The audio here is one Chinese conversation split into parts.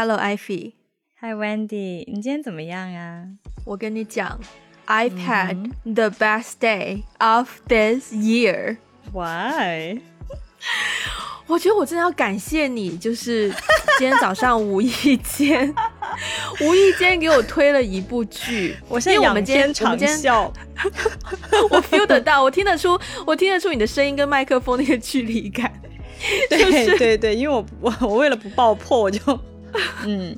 Hello, Ivy. Hi, Wendy. 你今天怎么样啊？我跟你讲，I've had the best day of this year. Why? 我觉得我真的要感谢你，就是今天早上无意间，无意间给我推了一部剧。我现在仰天长笑，我 feel 得到，我听得出，我听得出你的声音跟麦克风那个距离感。对对对，因为我我我为了不爆破，我就。嗯，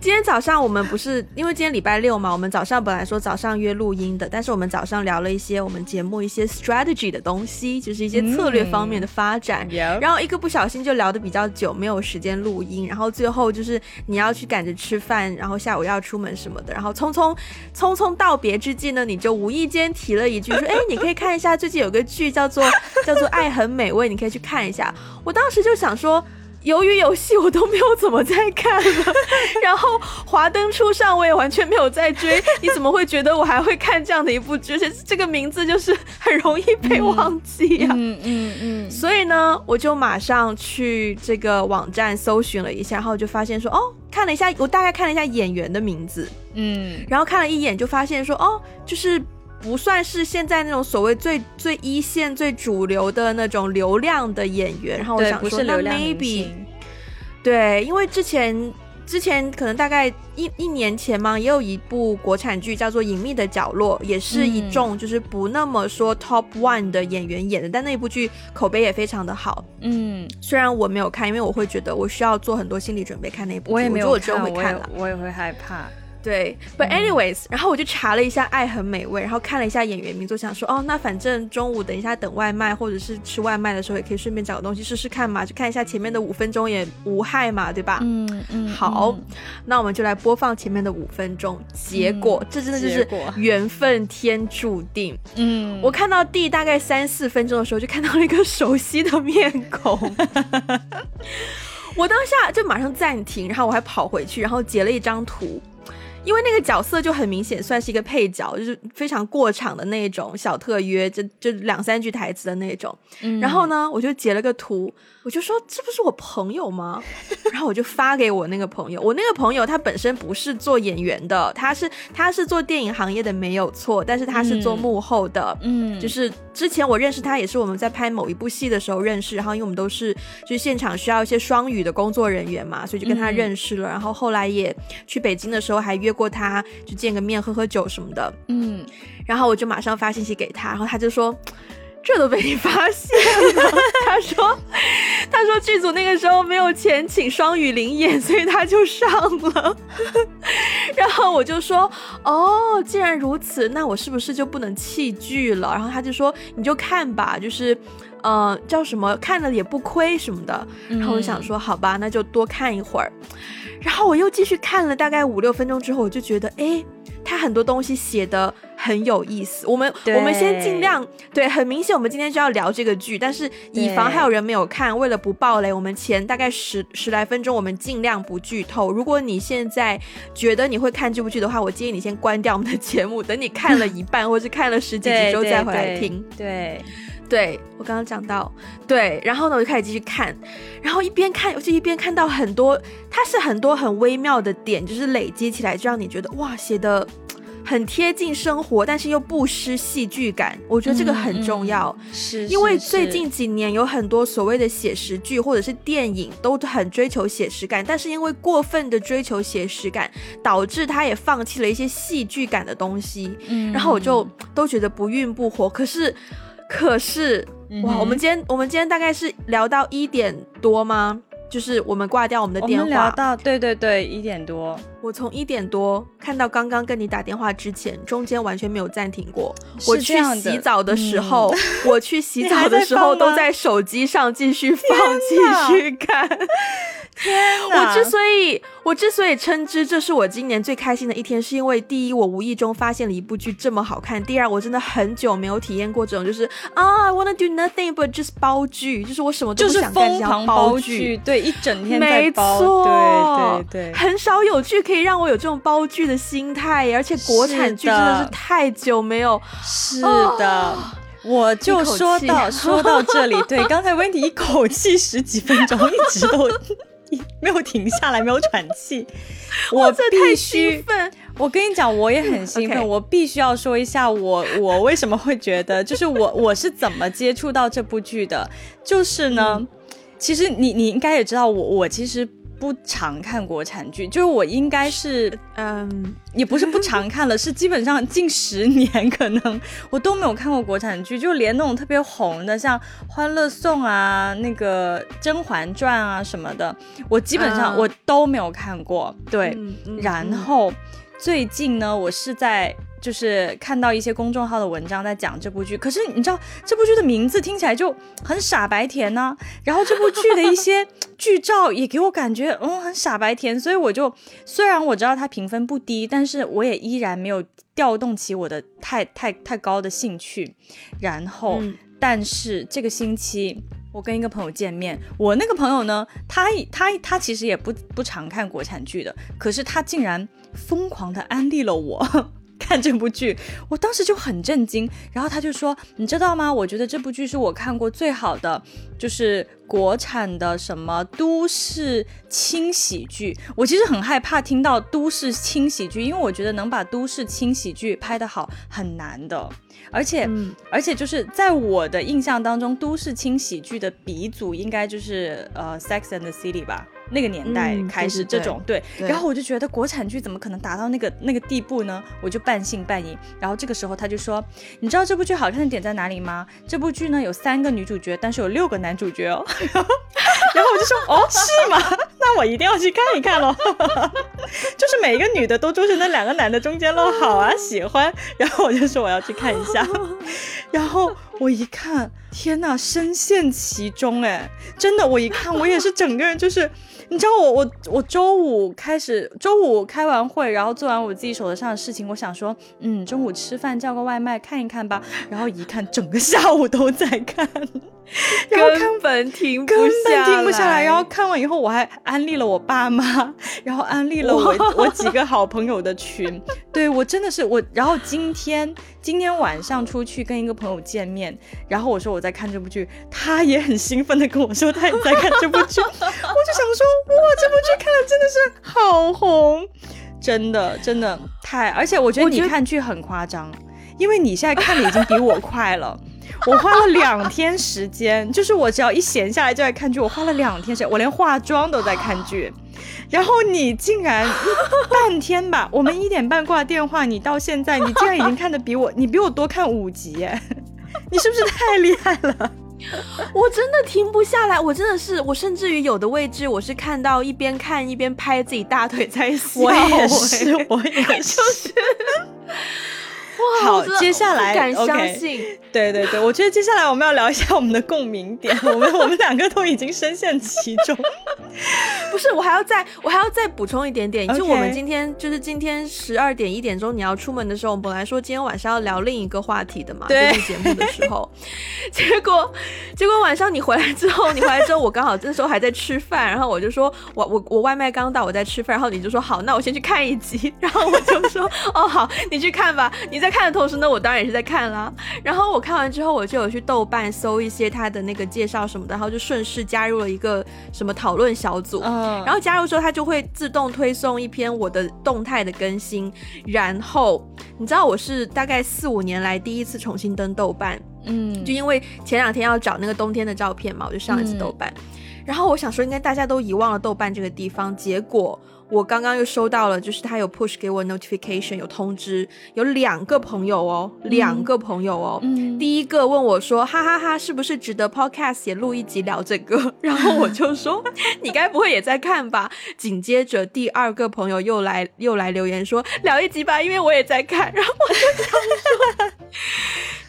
今天早上我们不是因为今天礼拜六嘛？我们早上本来说早上约录音的，但是我们早上聊了一些我们节目一些 strategy 的东西，就是一些策略方面的发展。然后一个不小心就聊得比较久，没有时间录音。然后最后就是你要去赶着吃饭，然后下午要出门什么的。然后匆匆匆匆道别之际呢，你就无意间提了一句说：“哎，你可以看一下最近有个剧叫做 叫做《爱很美味》，你可以去看一下。”我当时就想说。鱿鱼游戏我都没有怎么在看了，然后华灯初上我也完全没有在追，你怎么会觉得我还会看这样的一部剧？而且这个名字就是很容易被忘记呀。嗯嗯嗯。所以呢，我就马上去这个网站搜寻了一下，然后就发现说，哦，看了一下，我大概看了一下演员的名字，嗯，然后看了一眼就发现说，哦，就是。不算是现在那种所谓最最一线、最主流的那种流量的演员，然后我想说，那 maybe 对，因为之前之前可能大概一一年前嘛，也有一部国产剧叫做《隐秘的角落》，也是一众就是不那么说 top one 的演员演的，但那部剧口碑也非常的好。嗯，虽然我没有看，因为我会觉得我需要做很多心理准备看那部，我也没有看，我也我也会害怕。对，But anyways，然后我就查了一下《爱很美味》，然后看了一下演员名，就想说，哦，那反正中午等一下等外卖或者是吃外卖的时候，也可以顺便找个东西试试看嘛，就看一下前面的五分钟也无害嘛，对吧？嗯嗯。好，那我们就来播放前面的五分钟。结果，这真的就是缘分天注定。嗯，我看到第大概三四分钟的时候，就看到了一个熟悉的面孔。我当下就马上暂停，然后我还跑回去，然后截了一张图。因为那个角色就很明显算是一个配角，就是非常过场的那种小特约，就就两三句台词的那种。然后呢，我就截了个图。我就说这不是我朋友吗？然后我就发给我那个朋友。我那个朋友他本身不是做演员的，他是他是做电影行业的没有错，但是他是做幕后的。嗯，就是之前我认识他也是我们在拍某一部戏的时候认识，然后因为我们都是就是现场需要一些双语的工作人员嘛，所以就跟他认识了。然后后来也去北京的时候还约过他，就见个面喝喝酒什么的。嗯，然后我就马上发信息给他，然后他就说。这都被你发现了，他说，他说剧组那个时候没有钱请双语灵演，所以他就上了。然后我就说，哦，既然如此，那我是不是就不能弃剧了？然后他就说，你就看吧，就是，呃，叫什么，看了也不亏什么的。然后我想说，好吧，那就多看一会儿。然后我又继续看了大概五六分钟之后，我就觉得，哎。他很多东西写的很有意思，我们我们先尽量对，很明显我们今天就要聊这个剧，但是以防还有人没有看，为了不爆雷，我们前大概十十来分钟我们尽量不剧透。如果你现在觉得你会看这部剧的话，我建议你先关掉我们的节目，等你看了一半或是看了十几集之后再回来听。对。对我刚刚讲到，对，然后呢，我就开始继续看，然后一边看，我就一边看到很多，它是很多很微妙的点，就是累积起来，就让你觉得哇，写的很贴近生活，但是又不失戏剧感。我觉得这个很重要，是因为最近几年有很多所谓的写实剧或者是电影都很追求写实感，但是因为过分的追求写实感，导致他也放弃了一些戏剧感的东西。嗯，然后我就都觉得不孕不活，可是。可是哇，我们今天我们今天大概是聊到一点多吗？就是我们挂掉我们的电话，聊到对对对一点多。我从一点多看到刚刚跟你打电话之前，中间完全没有暂停过。我去洗澡的时候，我去洗澡的时候都在手机上继续放，继续看。天我之所以我之所以称之这是我今年最开心的一天，是因为第一，我无意中发现了一部剧这么好看；第二，我真的很久没有体验过这种，就是啊，I wanna do nothing but just 包剧，就是我什么都不想干，想包剧，对，一整天没错，对对对，很少有剧可以让我有这种包剧的心态，而且国产剧真的是太久没有，是的。我就说到说到这里，对，刚才温迪一口气十几分钟，一直都 没有停下来，没有喘气。我必须，我跟你讲，我也很兴奋。我必须要说一下，我我为什么会觉得，就是我我是怎么接触到这部剧的？就是呢，其实你你应该也知道，我我其实。不常看国产剧，就是我应该是，嗯，也不是不常看了，是基本上近十年可能我都没有看过国产剧，就连那种特别红的，像《欢乐颂》啊、那个《甄嬛传》啊什么的，我基本上我都没有看过。对，然后最近呢，我是在。就是看到一些公众号的文章在讲这部剧，可是你知道这部剧的名字听起来就很傻白甜呢。然后这部剧的一些 剧照也给我感觉，嗯，很傻白甜。所以我就虽然我知道它评分不低，但是我也依然没有调动起我的太太太高的兴趣。然后，但是这个星期我跟一个朋友见面，我那个朋友呢，他他他其实也不不常看国产剧的，可是他竟然疯狂的安利了我。看这部剧，我当时就很震惊。然后他就说：“你知道吗？我觉得这部剧是我看过最好的，就是国产的什么都市轻喜剧。我其实很害怕听到都市轻喜剧，因为我觉得能把都市轻喜剧拍得好很难的。而且，而且就是在我的印象当中，都市轻喜剧的鼻祖应该就是呃《Sex and the City》吧。”那个年代开始这种对，然后我就觉得国产剧怎么可能达到那个那个地步呢？我就半信半疑。然后这个时候他就说：“你知道这部剧好看的点在哪里吗？这部剧呢有三个女主角，但是有六个男主角哦。”然后我就说：“哦，是吗？那我一定要去看一看喽。”就是每一个女的都住在那两个男的中间喽，好啊，喜欢。然后我就说我要去看一下。然后我一看，天呐，深陷其中哎，真的，我一看我也是整个人就是。你知道我我我周五开始，周五开完会，然后做完我自己手头上的事情，我想说，嗯，中午吃饭叫个外卖看一看吧。然后一看，整个下午都在看，然后根本停根本停不下来。然后看完以后，我还安利了我爸妈，然后安利了我我几个好朋友的群。对我真的是我。然后今天今天晚上出去跟一个朋友见面，然后我说我在看这部剧，他也很兴奋的跟我说他也在看这部剧，我就想说。哇，这部剧看了真的是好红，真的真的太，而且我觉得你看剧很夸张，因为你现在看的已经比我快了。我花了两天时间，就是我只要一闲下来就在看剧，我花了两天时间，我连化妆都在看剧。然后你竟然半天吧，我们一点半挂电话，你到现在你竟然已经看的比我，你比我多看五集，你是不是太厉害了？我真的停不下来，我真的是，我甚至于有的位置，我是看到一边看一边拍自己大腿在笑。我也是，我也是。好，接下来敢相信。对对对，我觉得接下来我们要聊一下我们的共鸣点。我们我们两个都已经深陷其中。不是，我还要再我还要再补充一点点，就我们今天就是今天十二点一点钟你要出门的时候，我们本来说今天晚上要聊另一个话题的嘛，对节目的时候，结果结果晚上你回来之后，你回来之后我刚好那时候还在吃饭，然后我就说我我我外卖刚到，我在吃饭，然后你就说好，那我先去看一集，然后我就说哦好，你去看吧，你在看的同时呢，我当然也是在看啦，然后我看完之后，我就有去豆瓣搜一些他的那个介绍什么的，然后就顺势加入了一个什么讨论小组。然后加入之后，它就会自动推送一篇我的动态的更新。然后你知道我是大概四五年来第一次重新登豆瓣，嗯，就因为前两天要找那个冬天的照片嘛，我就上一次豆瓣。然后我想说，应该大家都遗忘了豆瓣这个地方，结果。我刚刚又收到了，就是他有 push 给我 notification 有通知，有两个朋友哦，两个朋友哦。嗯。第一个问我说：“哈哈哈，是不是值得 podcast 也录一集聊这个？” 然后我就说：“ 你该不会也在看吧？”紧接着第二个朋友又来又来留言说：“聊一集吧，因为我也在看。”然后我就想说：“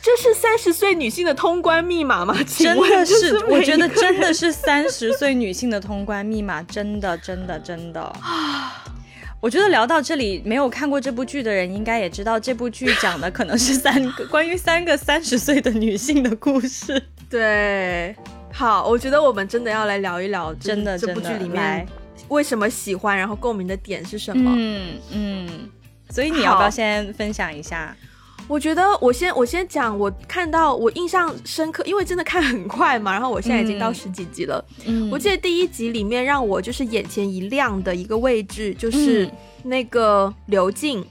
这是三十岁女性的通关密码吗？”真的是，我觉得真的是三十岁女性的通关密码，真的，真的，真的啊。我觉得聊到这里，没有看过这部剧的人应该也知道，这部剧讲的可能是三个 关于三个三十岁的女性的故事。对，好，我觉得我们真的要来聊一聊，真的这部剧里面为什么喜欢，然后共鸣的点是什么？嗯嗯。所以你要不要先分享一下？我觉得我先我先讲，我看到我印象深刻，因为真的看很快嘛，然后我现在已经到十几集了。嗯，我记得第一集里面让我就是眼前一亮的一个位置，就是那个刘静。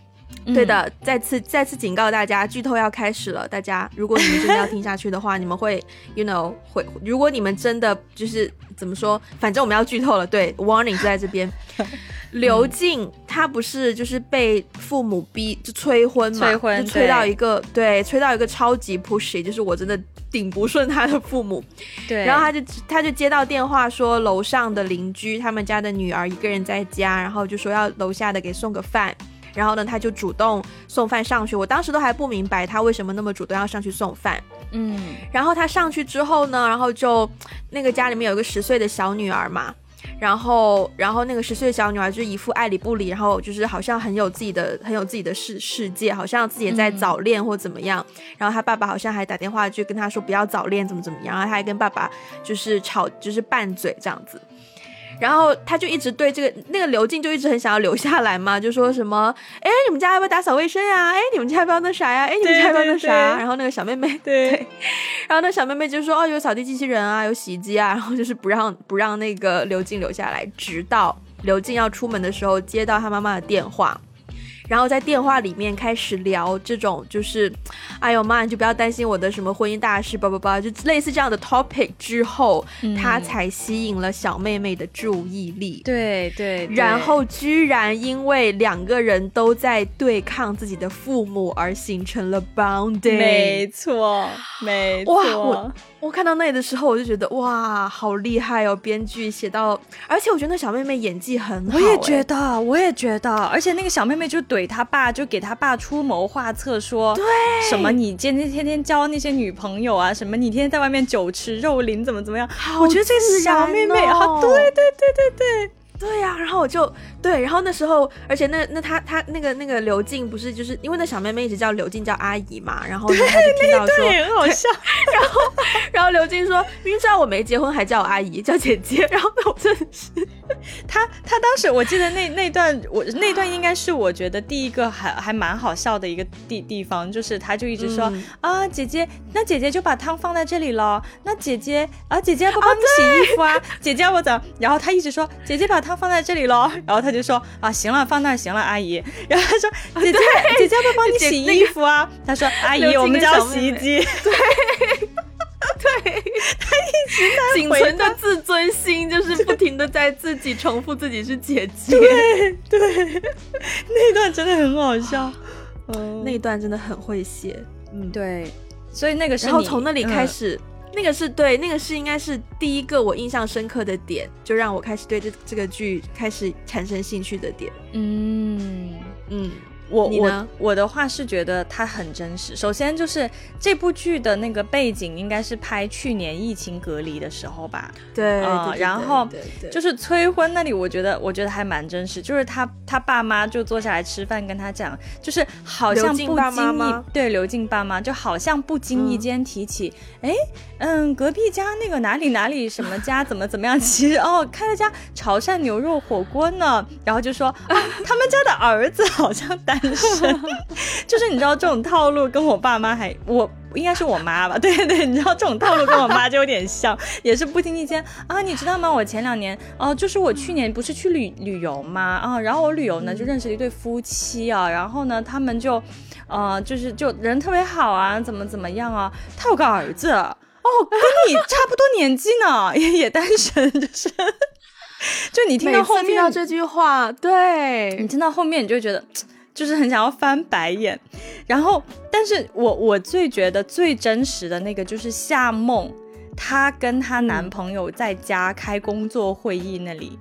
对的，再次再次警告大家，剧透要开始了。大家，如果你们真的要听下去的话，你们会，you know，会。如果你们真的就是怎么说，反正我们要剧透了。对，warning 就在这边。刘静她不是就是被父母逼就催婚嘛，催婚就，催到一个对，催到一个超级 pushy，就是我真的顶不顺她的父母。对，然后他就他就接到电话说楼上的邻居他们家的女儿一个人在家，然后就说要楼下的给送个饭。然后呢，他就主动送饭上去。我当时都还不明白他为什么那么主动要上去送饭。嗯，然后他上去之后呢，然后就那个家里面有一个十岁的小女儿嘛，然后然后那个十岁的小女儿就一副爱理不理，然后就是好像很有自己的很有自己的世世界，好像自己也在早恋或怎么样。然后他爸爸好像还打电话就跟他说不要早恋，怎么怎么样。然后他还跟爸爸就是吵，就是拌嘴这样子。然后他就一直对这个那个刘静就一直很想要留下来嘛，就说什么，哎，你们家要不要打扫卫生呀？哎，你们家要不要那啥呀？哎，你们家要不要那啥？然后那个小妹妹，对，然后那小妹妹就说，哦，有扫地机器人啊，有洗衣机啊，然后就是不让不让那个刘静留下来，直到刘静要出门的时候接到他妈妈的电话。然后在电话里面开始聊这种，就是，哎呦妈，你就不要担心我的什么婚姻大事，叭叭叭，就类似这样的 topic 之后，他才吸引了小妹妹的注意力。对对。然后居然因为两个人都在对抗自己的父母而形成了 bonding。没错，没错。哇，我我看到那里的时候，我就觉得哇，好厉害哦，编剧写到，而且我觉得那小妹妹演技很好。我也觉得，我也觉得，而且那个小妹妹就怼。他爸就给他爸出谋划策，说对什么你天天天天交那些女朋友啊，什么你天天在外面酒池肉林，怎么怎么样？我觉得这是小妹妹，好对对对对对对呀。然后我就对，然后那时候，而且那那他他那个那个刘静不是就是因为那小妹妹一直叫刘静叫阿姨嘛，然后他就听到说很好笑，然后然后刘静说明知道我没结婚还叫我阿姨叫姐姐，然后我真的是。他他当时我记得那那段我那段应该是我觉得第一个还还蛮好笑的一个地地方，就是他就一直说啊姐姐，那姐姐就把汤放在这里了，那姐姐啊姐姐要不帮你洗衣服啊，姐姐我怎？然后他一直说姐姐把汤放在这里喽，然后他就说啊行了放那行了阿姨，然后他说 姐姐姐姐要不要帮你洗衣服啊？他说阿姨我们家洗衣机。对。对。他一直在仅存的自尊心，就是不停的在自己重复自己是姐姐。对对，那段真的很好笑，嗯，那段真的很会写，嗯，对。所以那个时候从那里开始，那个是对，那个是应该是第一个我印象深刻的点，就让我开始对这这个剧开始产生兴趣的点。嗯嗯。我我我的话是觉得它很真实。首先就是这部剧的那个背景应该是拍去年疫情隔离的时候吧？对，嗯，然后就是催婚那里，我觉得我觉得还蛮真实。就是他他爸妈就坐下来吃饭，跟他讲，就是好像不经意对刘静爸妈就好像不经意间提起，哎，嗯，隔壁家那个哪里哪里什么家怎么怎么样？其实 哦，开了家潮汕牛肉火锅呢。然后就说啊，他们家的儿子好像单。就是你知道这种套路跟我爸妈还我应该是我妈吧？对对，你知道这种套路跟我妈就有点像，也是不经意间啊，你知道吗？我前两年哦，就是我去年不是去旅旅游吗？啊，然后我旅游呢就认识了一对夫妻啊，然后呢他们就呃就是就人特别好啊，怎么怎么样啊？他有个儿子哦，跟你差不多年纪呢，也也单身，就是。就你听到后面听到这句话，对你听到后面你就觉得。就是很想要翻白眼，然后，但是我我最觉得最真实的那个就是夏梦，她跟她男朋友在家开工作会议那里。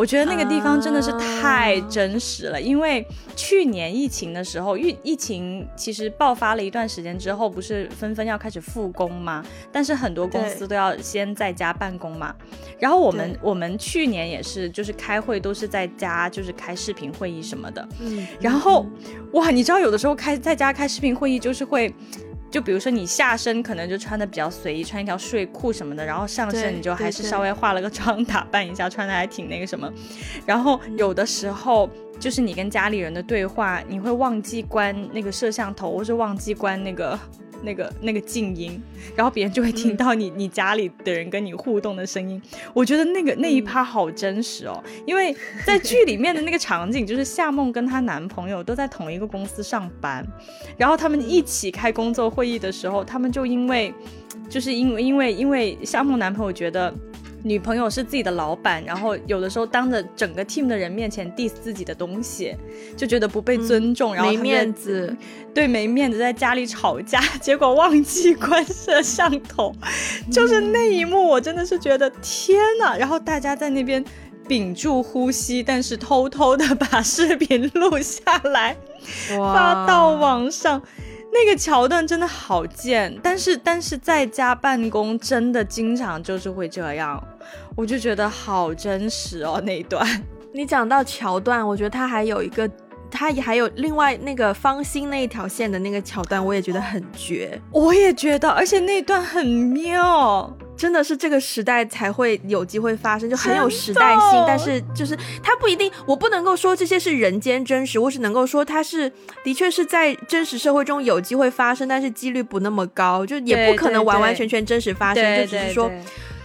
我觉得那个地方真的是太真实了，因为去年疫情的时候，疫疫情其实爆发了一段时间之后，不是纷纷要开始复工吗？但是很多公司都要先在家办公嘛。然后我们我们去年也是，就是开会都是在家，就是开视频会议什么的。嗯。然后哇，你知道有的时候开在家开视频会议，就是会。就比如说你下身可能就穿的比较随意，穿一条睡裤什么的，然后上身你就还是稍微化了个妆，打扮一下，穿的还挺那个什么。然后有的时候就是你跟家里人的对话，你会忘记关那个摄像头，或是忘记关那个。那个那个静音，然后别人就会听到你你家里的人跟你互动的声音。我觉得那个那一趴好真实哦，因为在剧里面的那个场景，就是夏梦跟她男朋友都在同一个公司上班，然后他们一起开工作会议的时候，他们就因为，就是因为因为因为夏梦男朋友觉得。女朋友是自己的老板，然后有的时候当着整个 team 的人面前 diss 自己的东西，就觉得不被尊重，然后没面子，对，没面子，在家里吵架，结果忘记关摄像头，就是那一幕，我真的是觉得天哪！然后大家在那边屏住呼吸，但是偷偷的把视频录下来，发到网上。那个桥段真的好贱，但是但是在家办公真的经常就是会这样，我就觉得好真实哦那一段。你讲到桥段，我觉得他还有一个，他也还有另外那个方心那一条线的那个桥段，我也觉得很绝。我也觉得，而且那段很妙。真的是这个时代才会有机会发生，就很有时代性。但是就是它不一定，我不能够说这些是人间真实，我只能够说它是的确是在真实社会中有机会发生，但是几率不那么高，就也不可能完完全全真实发生，就只是说。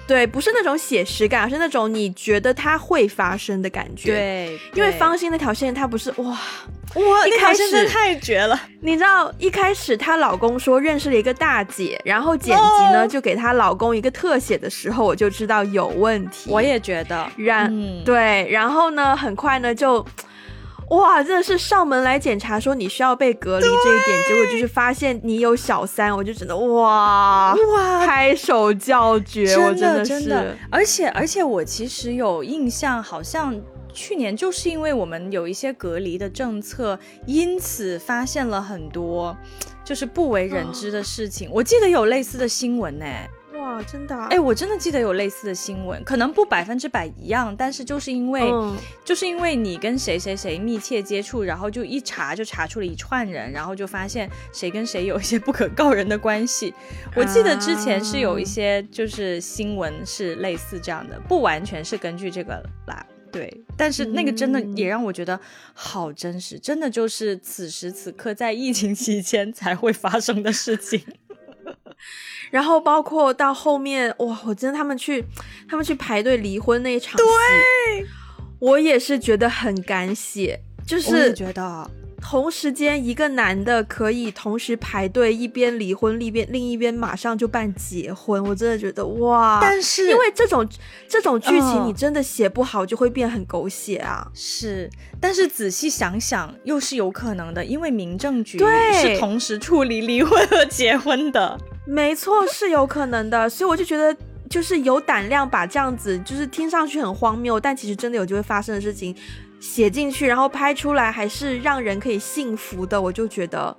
对，不是那种写实感，而是那种你觉得它会发生的感觉。对，因为方心那条线，它不是哇哇，一开始太绝了。你知道，一开始她老公说认识了一个大姐，然后剪辑呢就给她老公一个特写的时候，我就知道有问题。我也觉得，然对，然后呢，很快呢就。哇，真的是上门来检查，说你需要被隔离这一点，结果就是发现你有小三，我就真的哇哇拍手叫绝，真的真的。而且而且我其实有印象，好像去年就是因为我们有一些隔离的政策，因此发现了很多就是不为人知的事情。我记得有类似的新闻呢。哇，真的！哎，我真的记得有类似的新闻，可能不百分之百一样，但是就是因为，就是因为你跟谁谁谁密切接触，然后就一查就查出了一串人，然后就发现谁跟谁有一些不可告人的关系。我记得之前是有一些就是新闻是类似这样的，不完全是根据这个啦，对，但是那个真的也让我觉得好真实，真的就是此时此刻在疫情期间才会发生的事情。然后包括到后面，哇，我真的他们去，他们去排队离婚那一场戏，我也是觉得很敢写，就是觉得同时间一个男的可以同时排队，一边离婚，一边另一边马上就办结婚，我真的觉得哇！但是因为这种这种剧情，你真的写不好就会变很狗血啊。是，但是仔细想想又是有可能的，因为民政局是同时处理离婚和结婚的。没错，是有可能的，所以我就觉得，就是有胆量把这样子，就是听上去很荒谬，但其实真的有机会发生的事情写进去，然后拍出来，还是让人可以信服的，我就觉得，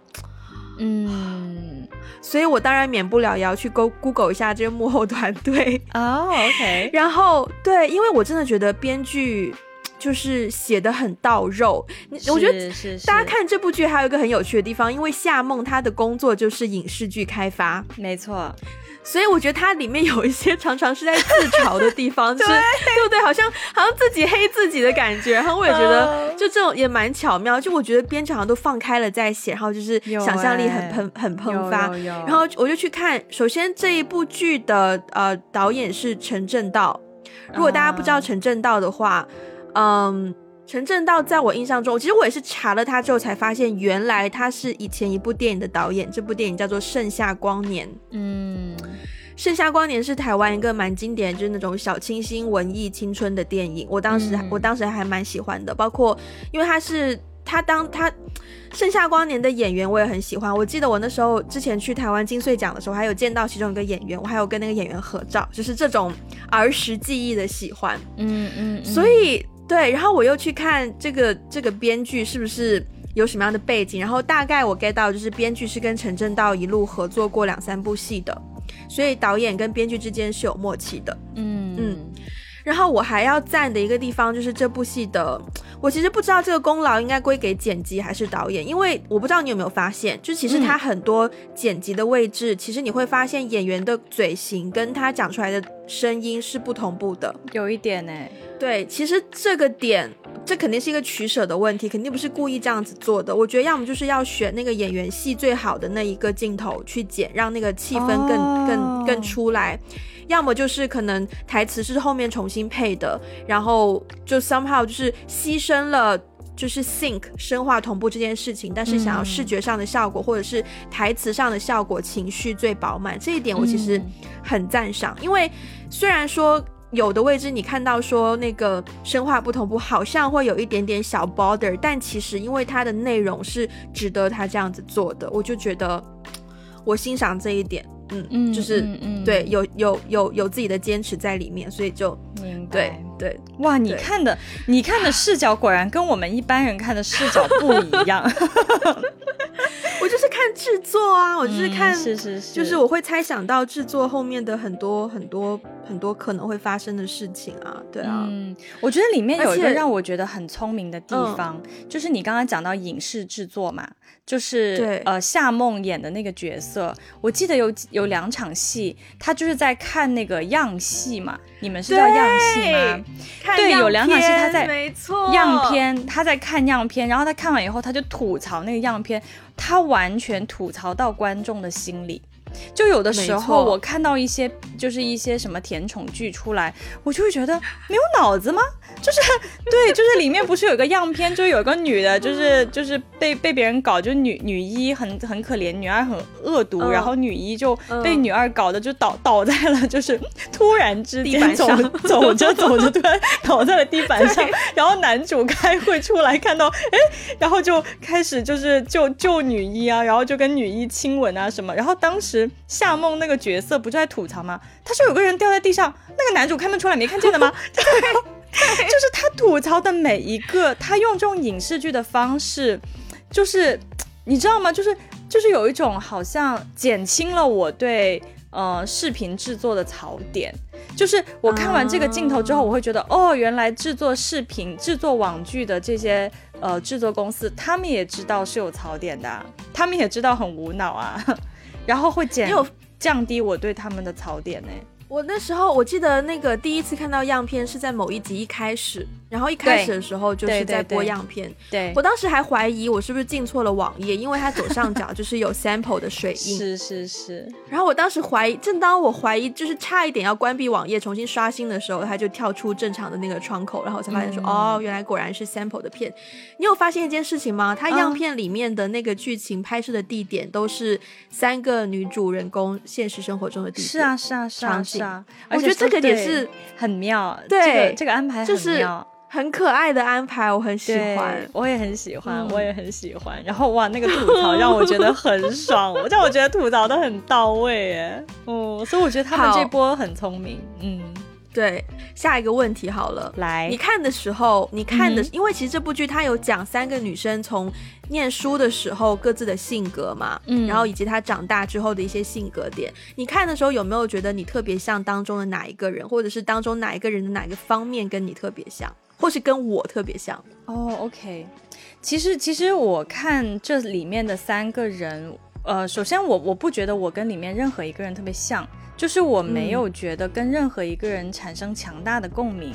嗯，所以我当然免不了也要去 Go Google 一下这个幕后团队哦，OK，然后对，因为我真的觉得编剧。就是写的很到肉，我觉得大家看这部剧还有一个很有趣的地方，因为夏梦她的工作就是影视剧开发，没错，所以我觉得它里面有一些常常是在自嘲的地方，就 是对。不对？好像好像自己黑自己的感觉，然后我也觉得就这种也蛮巧妙，就我觉得编剧好像都放开了在写，然后就是想象力很喷很喷发，然后我就去看，首先这一部剧的呃导演是陈正道，如果大家不知道陈正道的话。嗯，陈正道在我印象中，其实我也是查了他之后才发现，原来他是以前一部电影的导演。这部电影叫做《盛夏光年》。嗯，《盛夏光年》是台湾一个蛮经典，就是那种小清新文艺青春的电影。我当时我当时还蛮喜欢的，包括因为他是他当他《盛夏光年》的演员，我也很喜欢。我记得我那时候之前去台湾金穗奖的时候，还有见到其中一个演员，我还有跟那个演员合照，就是这种儿时记忆的喜欢。嗯嗯，所以。对，然后我又去看这个这个编剧是不是有什么样的背景，然后大概我 get 到就是编剧是跟陈正道一路合作过两三部戏的，所以导演跟编剧之间是有默契的。嗯。嗯，然后我还要赞的一个地方就是这部戏的，我其实不知道这个功劳应该归给剪辑还是导演，因为我不知道你有没有发现，就其实他很多剪辑的位置，其实你会发现演员的嘴型跟他讲出来的声音是不同步的，有一点呢。对，其实这个点，这肯定是一个取舍的问题，肯定不是故意这样子做的。我觉得要么就是要选那个演员戏最好的那一个镜头去剪，让那个气氛更更更出来；要么就是可能台词是后面重新配的，然后就 somehow 就是牺牲了就是 sync 声化同步这件事情，但是想要视觉上的效果或者是台词上的效果，情绪最饱满，这一点我其实很赞赏，因为虽然说。有的位置你看到说那个声化不同步，好像会有一点点小 border，但其实因为它的内容是值得他这样子做的，我就觉得我欣赏这一点，嗯嗯，就是嗯对有有有有自己的坚持在里面，所以就对对哇，你看的你看的视角果然跟我们一般人看的视角不一样。我就是看制作啊，我就是看，是是是，就是我会猜想到制作后面的很多很多很多可能会发生的事情啊，对啊，嗯，我觉得里面有一个让我觉得很聪明的地方，就是你刚刚讲到影视制作嘛，就是呃夏梦演的那个角色，我记得有有两场戏，他就是在看那个样戏嘛，你们是叫样戏吗？对，有两场戏他在没错样片，他在看样片，然后他看完以后他就吐槽那个样片。他完全吐槽到观众的心里。就有的时候，我看到一些就是一些什么甜宠剧出来，我就会觉得没有脑子吗？就是 对，就是里面不是有个样片，就是有个女的，就是就是被被别人搞，就女女一很很可怜，女二很恶毒，然后女一就被女二搞的就倒倒在了，就是 突然之间走走着走着突然倒在了地板上，然后男主开会出来看到，哎，然后就开始就是救救女一啊，然后就跟女一亲吻啊什么，然后当时。夏梦那个角色不就在吐槽吗？他说有个人掉在地上，那个男主看得出来没看见的吗？对就是他吐槽的每一个，他用这种影视剧的方式，就是你知道吗？就是就是有一种好像减轻了我对呃视频制作的槽点。就是我看完这个镜头之后，我会觉得哦，原来制作视频、制作网剧的这些呃制作公司，他们也知道是有槽点的，他们也知道很无脑啊。然后会减降低我对他们的槽点呢。我那时候我记得那个第一次看到样片是在某一集一开始。然后一开始的时候就是在播样片，对我当时还怀疑我是不是进错了网页，因为它左上角就是有 sample 的水印，是是是。然后我当时怀疑，正当我怀疑就是差一点要关闭网页重新刷新的时候，它就跳出正常的那个窗口，然后我才发现说，哦，原来果然是 sample 的片。你有发现一件事情吗？它样片里面的那个剧情拍摄的地点都是三个女主人公现实生活中的地点，是啊是啊是啊是啊。我觉得这个点是很妙，对这个安排很妙。很可爱的安排，我很喜欢，我也很喜欢，我也很喜欢。然后哇，那个吐槽让我觉得很爽，让我觉得吐槽的很到位，哎，哦，所以我觉得他们这波很聪明，嗯，对。下一个问题好了，来，你看的时候，你看的，因为其实这部剧它有讲三个女生从念书的时候各自的性格嘛，嗯，然后以及她长大之后的一些性格点。你看的时候有没有觉得你特别像当中的哪一个人，或者是当中哪一个人的哪个方面跟你特别像？或是跟我特别像哦，OK。其实，其实我看这里面的三个人，呃，首先我我不觉得我跟里面任何一个人特别像，就是我没有觉得跟任何一个人产生强大的共鸣。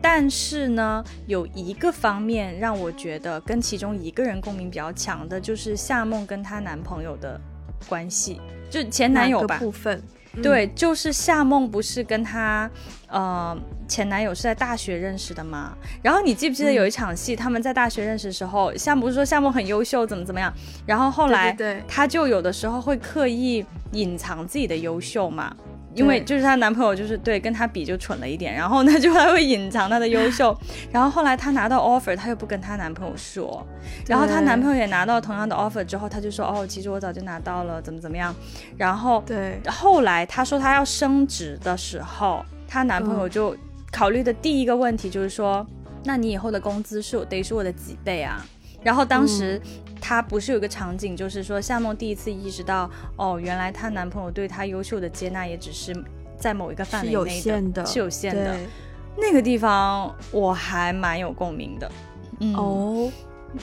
但是呢，有一个方面让我觉得跟其中一个人共鸣比较强的，就是夏梦跟她男朋友的关系，就前男友吧部分。对，就是夏梦不是跟她呃前男友是在大学认识的吗？然后你记不记得有一场戏，他们在大学认识的时候，夏不是说夏梦很优秀，怎么怎么样？然后后来他就有的时候会刻意隐藏自己的优秀嘛。因为就是她男朋友就是对跟她比就蠢了一点，然后呢 就还会隐藏她的优秀，然后后来她拿到 offer，她又不跟她男朋友说，然后她男朋友也拿到同样的 offer 之后，她就说哦，其实我早就拿到了，怎么怎么样，然后对，后来她说她要升职的时候，她男朋友就考虑的第一个问题就是说，那你以后的工资是得是我的几倍啊？然后当时。她不是有一个场景，就是说夏梦第一次意识到，哦，原来她男朋友对她优秀的接纳也只是在某一个范围内的，是有限的。那个地方我还蛮有共鸣的。嗯哦，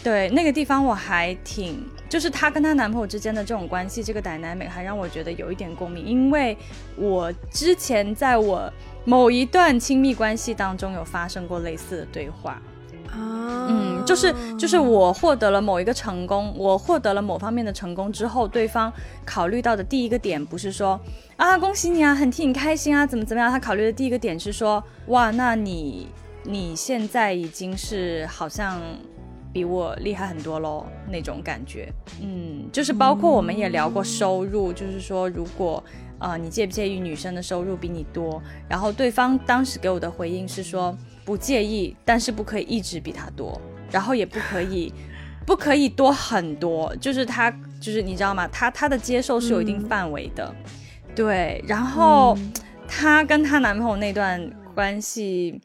对，那个地方我还挺，就是她跟她男朋友之间的这种关系，这个 dynamic 还让我觉得有一点共鸣，因为我之前在我某一段亲密关系当中有发生过类似的对话。嗯，就是就是我获得了某一个成功，我获得了某方面的成功之后，对方考虑到的第一个点不是说啊恭喜你啊，很替你开心啊，怎么怎么样？他考虑的第一个点是说哇，那你你现在已经是好像比我厉害很多喽那种感觉，嗯，就是包括我们也聊过收入，就是说如果呃你介不介意女生的收入比你多？然后对方当时给我的回应是说。不介意，但是不可以一直比他多，然后也不可以，不可以多很多，就是他，就是你知道吗？他他的接受是有一定范围的，对。然后她跟她男朋友那段关系，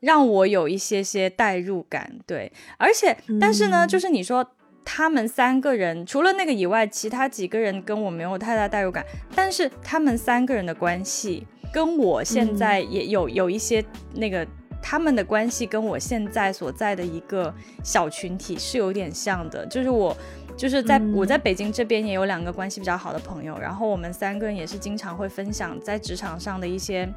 让我有一些些代入感，对。而且，但是呢，就是你说他们三个人除了那个以外，其他几个人跟我没有太大代入感，但是他们三个人的关系跟我现在也有有一些那个。他们的关系跟我现在所在的一个小群体是有点像的，就是我，就是在我在北京这边也有两个关系比较好的朋友，然后我们三个人也是经常会分享在职场上的一些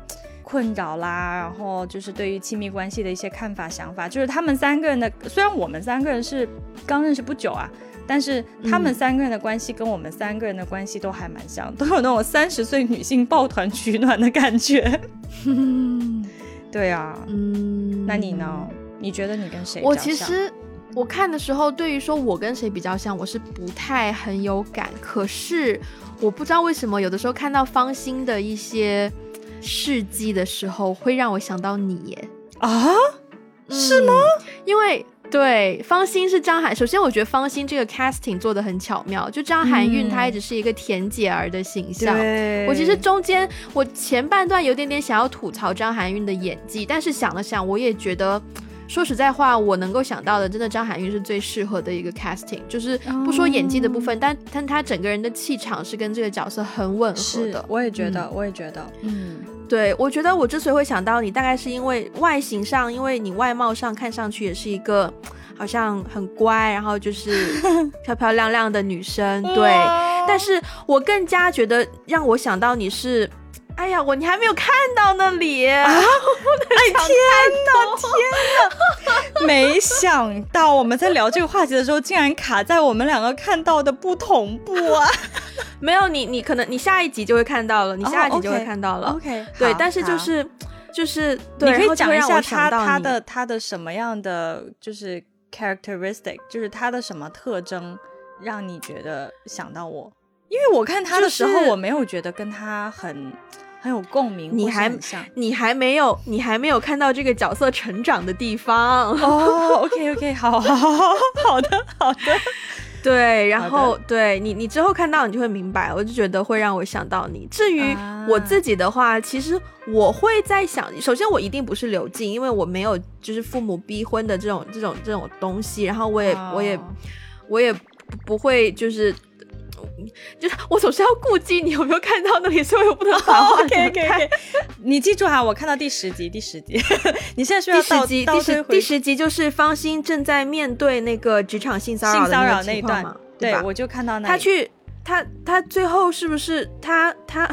困扰啦，然后就是对于亲密关系的一些看法想法，就是他们三个人的，虽然我们三个人是刚认识不久啊，但是他们三个人的关系跟我们三个人的关系都还蛮像，都有那种三十岁女性抱团取暖的感觉。对啊，嗯，那你呢？你觉得你跟谁？我其实我看的时候，对于说我跟谁比较像，我是不太很有感。可是我不知道为什么，有的时候看到方心的一些事迹的时候，会让我想到你耶。啊？是吗？因为。对，方心是张涵。首先，我觉得方心这个 casting 做的很巧妙。就张含韵，她一直是一个甜姐儿的形象。我其实中间我前半段有点点想要吐槽张含韵的演技，但是想了想，我也觉得，说实在话，我能够想到的，真的张含韵是最适合的一个 casting。就是不说演技的部分，但但她整个人的气场是跟这个角色很吻合的。我也觉得，我也觉得，嗯。对，我觉得我之所以会想到你，大概是因为外形上，因为你外貌上看上去也是一个好像很乖，然后就是 漂漂亮亮的女生。对，但是我更加觉得让我想到你是，哎呀，我你还没有看到那里啊！哎天哪，天哪！没想到我们在聊这个话题的时候，竟然卡在我们两个看到的不同步啊！没有你，你可能你下一集就会看到了，你下一集就会看到了。OK，对，但是就是就是，你可以讲一下他他的他的什么样的就是 characteristic，就是他的什么特征让你觉得想到我？因为我看他的时候，我没有觉得跟他很很有共鸣。你还你还没有你还没有看到这个角色成长的地方哦。OK OK，好好好好好的好的。对，然后对你，你之后看到你就会明白，我就觉得会让我想到你。至于我自己的话，其实我会在想，首先我一定不是刘静，因为我没有就是父母逼婚的这种这种这种东西，然后我也我也我也不会就是。就是我总是要顾及你有没有看到那里，所以我不能把话给给。你记住哈，我看到第十集，第十集。你现在需要第十集，第十第十集就是方心正在面对那个职场性骚扰的那一段对我就看到那他去他他最后是不是他他。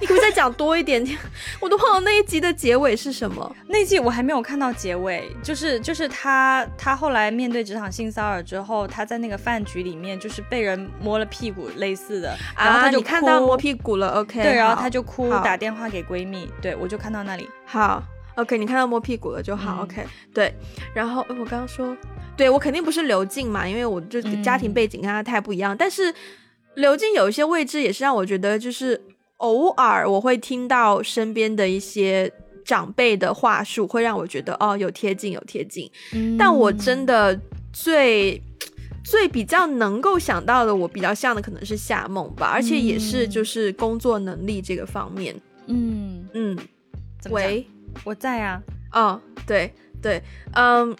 你可不可以再讲多一点点？我都忘了那一集的结尾是什么。那一集我还没有看到结尾，就是就是他他后来面对职场性骚扰之后，他在那个饭局里面就是被人摸了屁股类似的，然后他就看到摸屁股了。OK，对，然后他就哭，打电话给闺蜜。对，我就看到那里。好，OK，你看到摸屁股了就好。OK，对。然后我刚刚说，对我肯定不是刘静嘛，因为我就家庭背景跟他太不一样。但是刘静有一些位置也是让我觉得就是。偶尔我会听到身边的一些长辈的话术，会让我觉得哦，有贴近，有贴近。但我真的最最比较能够想到的，我比较像的可能是夏梦吧，而且也是就是工作能力这个方面。嗯嗯，喂，我在啊。哦，对对，嗯。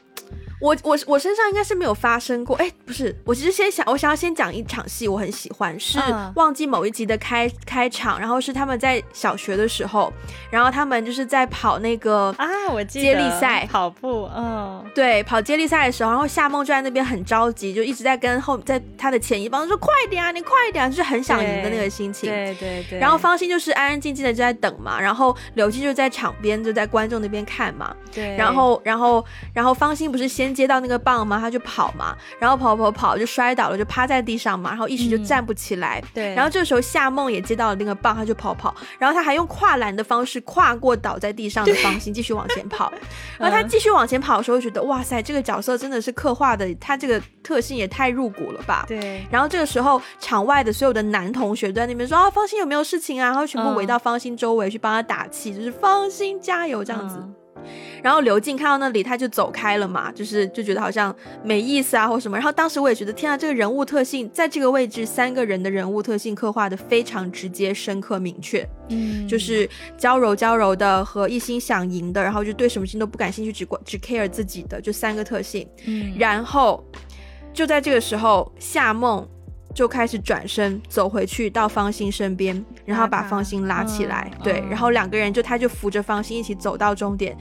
我我我身上应该是没有发生过，哎，不是，我其实先想，我想要先讲一场戏，我很喜欢，是忘记某一集的开开场，然后是他们在小学的时候，然后他们就是在跑那个啊，我记得接力赛跑步，嗯，对，跑接力赛的时候，然后夏梦就在那边很着急，就一直在跟后在他的前一方说快点啊，你快点，就是很想赢的那个心情，对对对，然后方心就是安安静静的就在等嘛，然后刘静就在场边就在观众那边看嘛，对，然后然后然后方心不是先接到那个棒嘛？他就跑嘛，然后跑跑跑就摔倒了，就趴在地上嘛，然后一时就站不起来。对，然后这个时候夏梦也接到了那个棒，他就跑跑，然后他还用跨栏的方式跨过倒在地上的方心，继续往前跑。然后他继续往前跑的时候，觉得哇塞，这个角色真的是刻画的，他这个特性也太入骨了吧？对。然后这个时候场外的所有的男同学都在那边说啊，方心有没有事情啊？然后全部围到方心周围去帮他打气，就是方心加油这样子。然后刘静看到那里，他就走开了嘛，就是就觉得好像没意思啊，或什么。然后当时我也觉得，天啊，这个人物特性在这个位置，三个人的人物特性刻画的非常直接、深刻、明确。嗯，就是娇柔娇柔的和一心想赢的，然后就对什么事情都不感兴趣，只管只 care 自己的，就三个特性。嗯，然后就在这个时候，夏梦。就开始转身走回去到方心身边，然后把方心拉起来，对，然后两个人就他就扶着方心一起走到终点。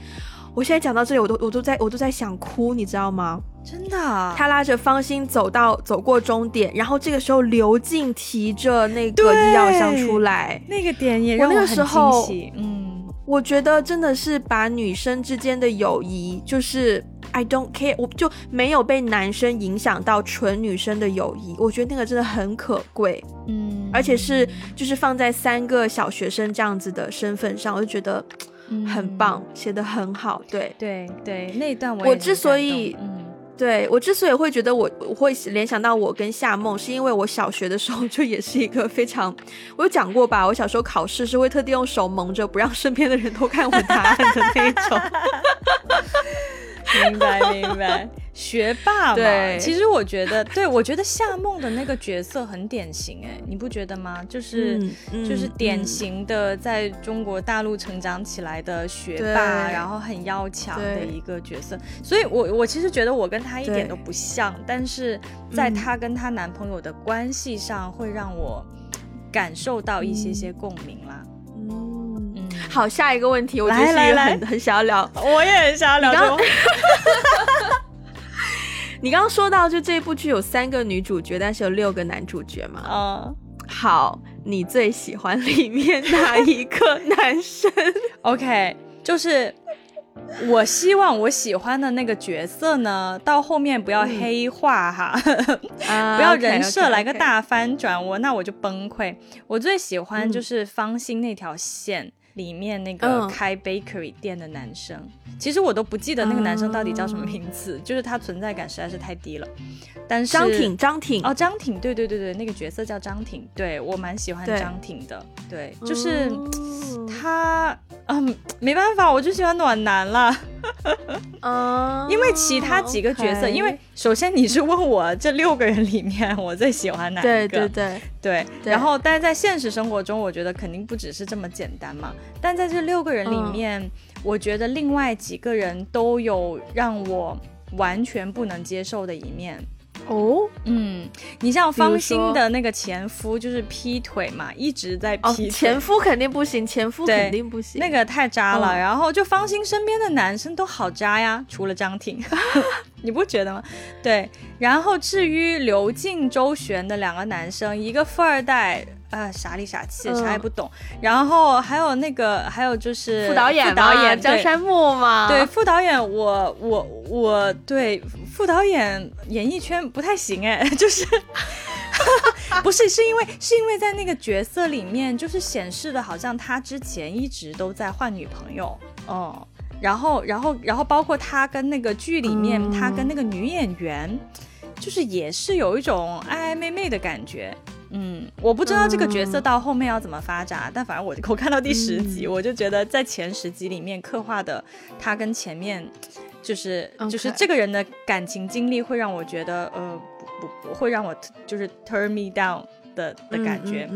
我现在讲到这里，我都我都在我都在想哭，你知道吗？真的，他拉着方心走到走过终点，然后这个时候刘静提着那个医药箱出来，那个点也让我很惊喜。嗯，我觉得真的是把女生之间的友谊就是。I don't care，我就没有被男生影响到纯女生的友谊，我觉得那个真的很可贵，嗯，而且是就是放在三个小学生这样子的身份上，我就觉得很棒，写的很好，对。对对，那段我之所以，嗯，对我之所以会觉得我我会联想到我跟夏梦，是因为我小学的时候就也是一个非常，我有讲过吧，我小时候考试是会特地用手蒙着，不让身边的人偷看我答案的那种。明 白明白，学霸嘛。其实我觉得，对我觉得夏梦的那个角色很典型，哎，你不觉得吗？就是就是典型的在中国大陆成长起来的学霸，然后很要强的一个角色。所以，我我其实觉得我跟她一点都不像，但是在她跟她男朋友的关系上，会让我感受到一些些共鸣啦。好，下一个问题，我来来来很很想要聊，我也很想要聊。你刚刚说到，就这部剧有三个女主角，但是有六个男主角嘛？嗯，好，你最喜欢里面哪一个男生？OK，就是。我希望我喜欢的那个角色呢，到后面不要黑化哈，不要人设来个大翻转，我那我就崩溃。我最喜欢就是方心那条线。里面那个开 bakery 店的男生，其实我都不记得那个男生到底叫什么名字，就是他存在感实在是太低了。但是张挺，张挺。哦，张挺，对对对对，那个角色叫张挺，对我蛮喜欢张挺的，对，就是他，嗯，没办法，我就喜欢暖男了。嗯，因为其他几个角色，因为首先你是问我这六个人里面我最喜欢哪一个？对对对对。然后，但是在现实生活中，我觉得肯定不只是这么简单嘛。但在这六个人里面，我觉得另外几个人都有让我完全不能接受的一面。哦，嗯，你像方心的那个前夫就是劈腿嘛，一直在劈。前夫肯定不行，前夫肯定不行，那个太渣了。然后就方心身边的男生都好渣呀，除了张挺，你不觉得吗？对。然后至于刘静、周旋的两个男生，一个富二代。啊，傻里傻气，啥也不懂。然后还有那个，还有就是副导演，副导演张山木嘛。对，副导演，我我我对副导演演艺圈不太行哎，就是 不是是因为是因为在那个角色里面，就是显示的好像他之前一直都在换女朋友，哦，然后然后然后包括他跟那个剧里面，他跟那个女演员，就是也是有一种暧暧昧昧的感觉。嗯，我不知道这个角色到后面要怎么发展，但反正我我看到第十集，我就觉得在前十集里面刻画的他跟前面，就是就是这个人的感情经历会让我觉得呃不不不会让我就是 turn me down 的的感觉。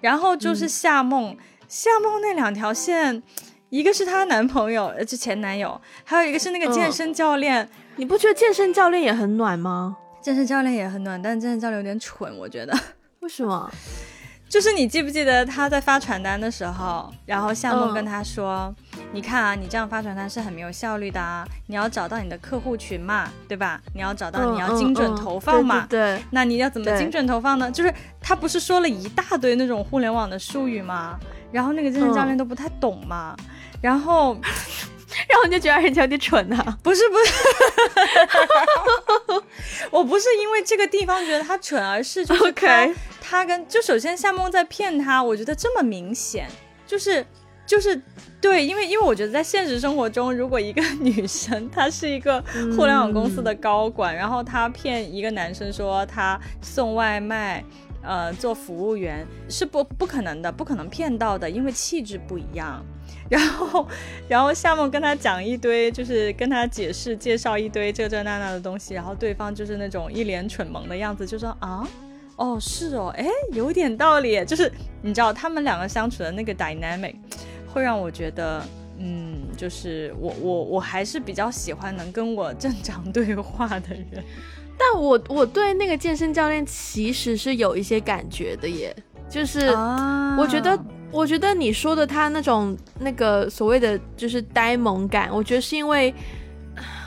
然后就是夏梦，夏梦那两条线，一个是她男朋友，呃，就前男友，还有一个是那个健身教练。你不觉得健身教练也很暖吗？健身教练也很暖，但健身教练有点蠢，我觉得。为什么？就是你记不记得他在发传单的时候，然后夏梦跟他说：“你看啊，你这样发传单是很没有效率的啊，你要找到你的客户群嘛，对吧？你要找到你要精准投放嘛，对。那你要怎么精准投放呢？就是他不是说了一大堆那种互联网的术语吗？然后那个健身教练都不太懂嘛，然后。”然后你就觉得人家有点蠢呐？不是不是，我不是因为这个地方觉得他蠢，而是就是他 他跟就首先夏梦在骗他，我觉得这么明显，就是就是对，因为因为我觉得在现实生活中，如果一个女生她是一个互联网公司的高管，然后她骗一个男生说她送外卖，呃，做服务员是不不可能的，不可能骗到的，因为气质不一样。然后，然后夏梦跟他讲一堆，就是跟他解释、介绍一堆这这那那的东西，然后对方就是那种一脸蠢萌的样子，就说啊，哦，是哦，哎，有点道理，就是你知道他们两个相处的那个 dynamic，会让我觉得，嗯，就是我我我还是比较喜欢能跟我正常对话的人，但我我对那个健身教练其实是有一些感觉的耶，就是我觉得。我觉得你说的他那种那个所谓的就是呆萌感，我觉得是因为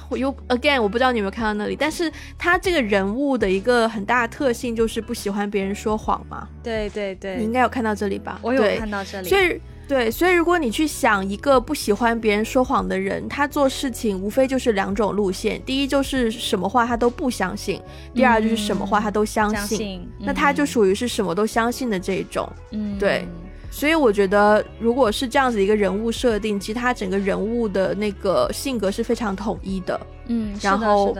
我又 again 我不知道你有没有看到那里，但是他这个人物的一个很大的特性就是不喜欢别人说谎嘛。对对对，你应该有看到这里吧？我有看到这里。所以对，所以如果你去想一个不喜欢别人说谎的人，他做事情无非就是两种路线：第一就是什么话他都不相信；第二就是什么话他都相信。那他就属于是什么都相信的这一种。嗯，对。所以我觉得，如果是这样子一个人物设定，其实他整个人物的那个性格是非常统一的。嗯，然后，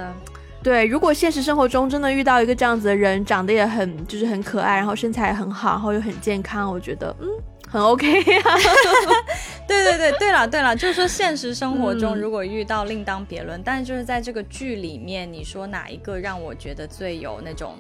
对，如果现实生活中真的遇到一个这样子的人，长得也很就是很可爱，然后身材也很好，然后又很健康，我觉得嗯很 OK 啊。对对对，对了对了，就是说现实生活中如果遇到另当别论，但是就是在这个剧里面，你说哪一个让我觉得最有那种，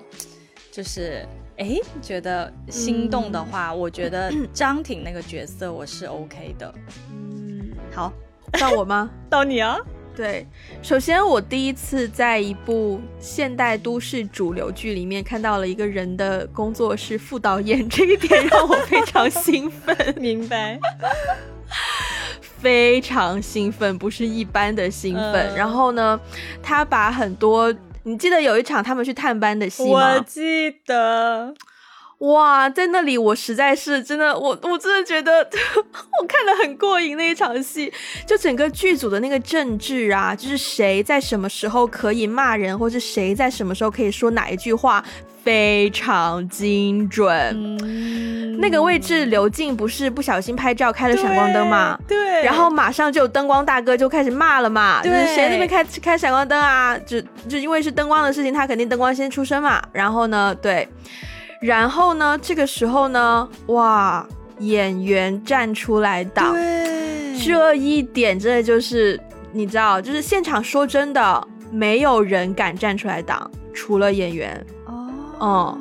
就是。哎，觉得心动的话，我觉得 张挺那个角色我是 OK 的。嗯，好，到我吗？到你啊。对，首先我第一次在一部现代都市主流剧里面看到了一个人的工作是副导演，这一点让我非常兴奋。明白，非常兴奋，不是一般的兴奋。然后呢，他把很多。你记得有一场他们去探班的戏吗？我记得，哇，在那里我实在是真的，我我真的觉得 我看的很过瘾那一场戏，就整个剧组的那个政治啊，就是谁在什么时候可以骂人，或是谁在什么时候可以说哪一句话。非常精准，那个位置刘静不是不小心拍照开了闪光灯嘛？对，然后马上就有灯光大哥就开始骂了嘛，就是谁那边开开闪光灯啊？就就因为是灯光的事情，他肯定灯光先出声嘛。然后呢，对，然后呢，这个时候呢，哇，演员站出来挡，这一点真的就是你知道，就是现场说真的，没有人敢站出来挡，除了演员。哦，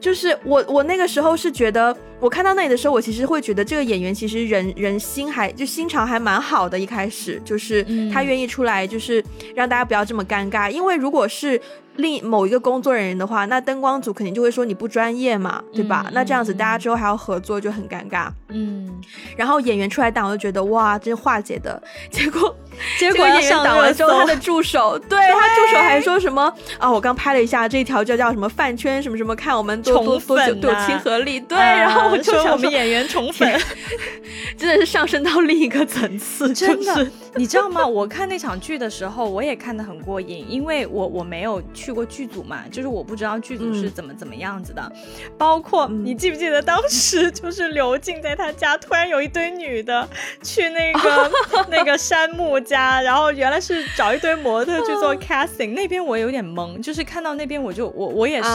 就是我，我那个时候是觉得，我看到那里的时候，我其实会觉得这个演员其实人人心还就心肠还蛮好的。一开始就是他愿意出来，就是让大家不要这么尴尬，因为如果是。另某一个工作人员的话，那灯光组肯定就会说你不专业嘛，对吧？那这样子大家之后还要合作就很尴尬。嗯，然后演员出来挡，我就觉得哇，真化解的。结果结果演员挡了之后，他的助手 对他助手还说什么啊？我刚拍了一下这一条就叫什么饭圈什么什么，看我们多多多久多亲和力。对，然后我就想我们演员宠粉，真的是上升到另一个层次。真的，你知道吗？我看那场剧的时候，我也看得很过瘾，因为我我没有。去过剧组嘛？就是我不知道剧组是怎么怎么样子的，包括你记不记得当时就是刘静在他家，突然有一堆女的去那个 那个山木家，然后原来是找一堆模特去做 casting，那边我有点懵，就是看到那边我就我我也是，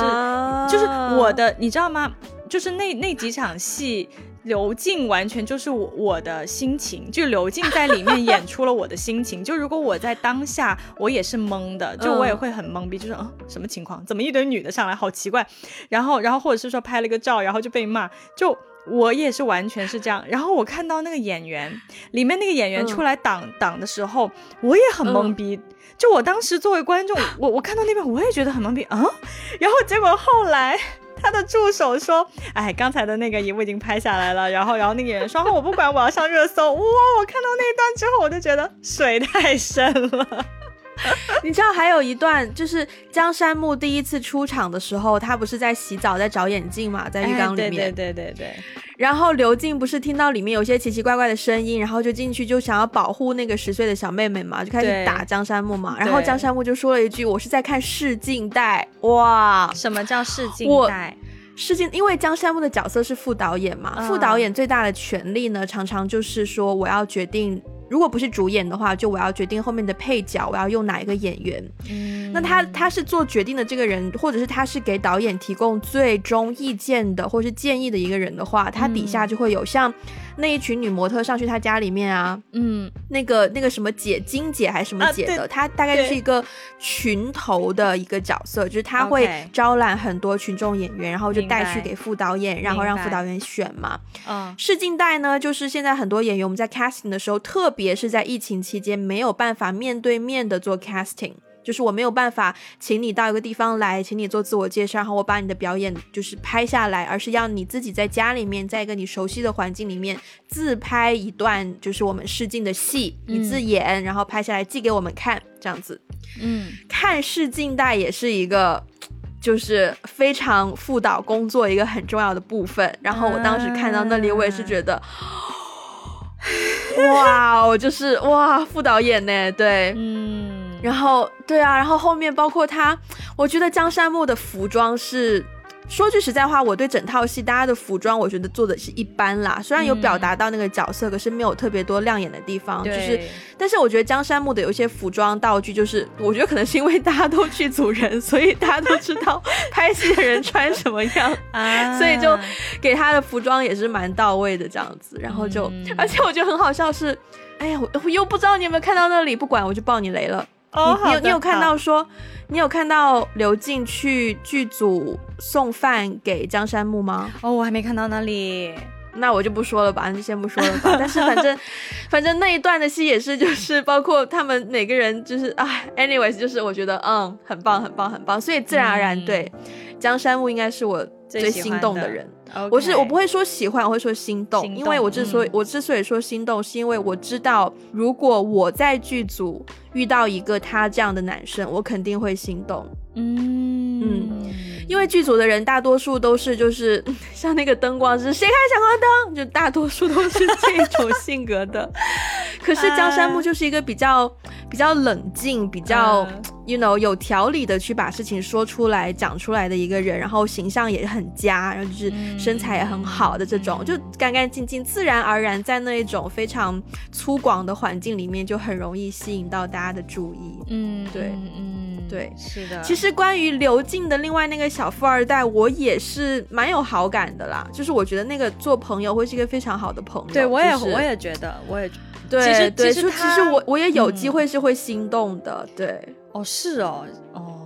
就是我的你知道吗？就是那那几场戏。刘静完全就是我我的心情，就刘静在里面演出了我的心情。就如果我在当下，我也是懵的，就我也会很懵逼，就是嗯，什么情况？怎么一堆女的上来，好奇怪。然后，然后或者是说拍了个照，然后就被骂，就我也是完全是这样。然后我看到那个演员里面那个演员出来挡挡的时候，我也很懵逼。就我当时作为观众，我我看到那边我也觉得很懵逼啊。然后结果后来他的助手说：“哎，刚才的那个我已经拍下来了。”然后然后那个演员说：“我不管，我要上热搜。”哇！我看到那一段之后，我就觉得水太深了。你知道还有一段，就是江山木第一次出场的时候，他不是在洗澡，在找眼镜嘛，在浴缸里面。对对对对对。然后刘静不是听到里面有些奇奇怪怪的声音，然后就进去就想要保护那个十岁的小妹妹嘛，就开始打江山木嘛。然后江山木就说了一句：“我是在看试镜带。”哇！什么叫试镜带？试镜，因为江山木的角色是副导演嘛，副导演最大的权利呢，常常就是说我要决定。如果不是主演的话，就我要决定后面的配角，我要用哪一个演员。嗯，那他他是做决定的这个人，或者是他是给导演提供最终意见的，或是建议的一个人的话，他底下就会有像。那一群女模特上去他家里面啊，嗯，那个那个什么姐金姐还是什么姐的，她大概就是一个群头的一个角色，就是她会招揽很多群众演员，然后就带去给副导演，然后让副导演选嘛。嗯，试镜带呢，就是现在很多演员我们在 casting 的时候，特别是在疫情期间没有办法面对面的做 casting。就是我没有办法请你到一个地方来，请你做自我介绍，然后我把你的表演就是拍下来，而是要你自己在家里面，在一个你熟悉的环境里面自拍一段，就是我们试镜的戏，你自演，然后拍下来寄给我们看，这样子。嗯，看试镜带也是一个，就是非常副导工作一个很重要的部分。然后我当时看到那里，我也是觉得，哇，我就是哇，副导演呢，对，嗯。然后，对啊，然后后面包括他，我觉得江山木的服装是，说句实在话，我对整套戏大家的服装，我觉得做的是一般啦。虽然有表达到那个角色，可是没有特别多亮眼的地方。就是，但是我觉得江山木的有一些服装道具，就是我觉得可能是因为大家都剧组人，所以大家都知道拍戏的人穿什么样 啊，所以就给他的服装也是蛮到位的这样子。然后就，而且我觉得很好笑是，哎呀，我我又不知道你有没有看到那里，不管我就爆你雷了。哦，你有你有看到说，你有看到刘静去剧组送饭给江山木吗？哦，我还没看到那里，那我就不说了吧，那就先不说了吧。但是反正 反正那一段的戏也是，就是包括他们每个人，就是啊，anyways，就是我觉得嗯，很棒很棒很棒，所以自然而然对江山木应该是我最心动的人。我是我不会说喜欢，我会说心动，因为我之所以我之所以说心动，是因为我知道，如果我在剧组遇到一个他这样的男生，我肯定会心动。嗯嗯，因为剧组的人大多数都是 就是像那个灯光是，谁开闪光灯，就大多数都是这种性格的。可是江山木就是一个比较比较冷静，比较。You know 有条理的去把事情说出来讲出来的一个人，然后形象也很佳，然后就是身材也很好的这种，就干干净净、自然而然，在那一种非常粗犷的环境里面，就很容易吸引到大家的注意。嗯，对，嗯，对，是的。其实关于刘静的另外那个小富二代，我也是蛮有好感的啦。就是我觉得那个做朋友会是一个非常好的朋友。对，我也我也觉得，我也对，其实其实其实我我也有机会是会心动的。对。哦，是哦，哦，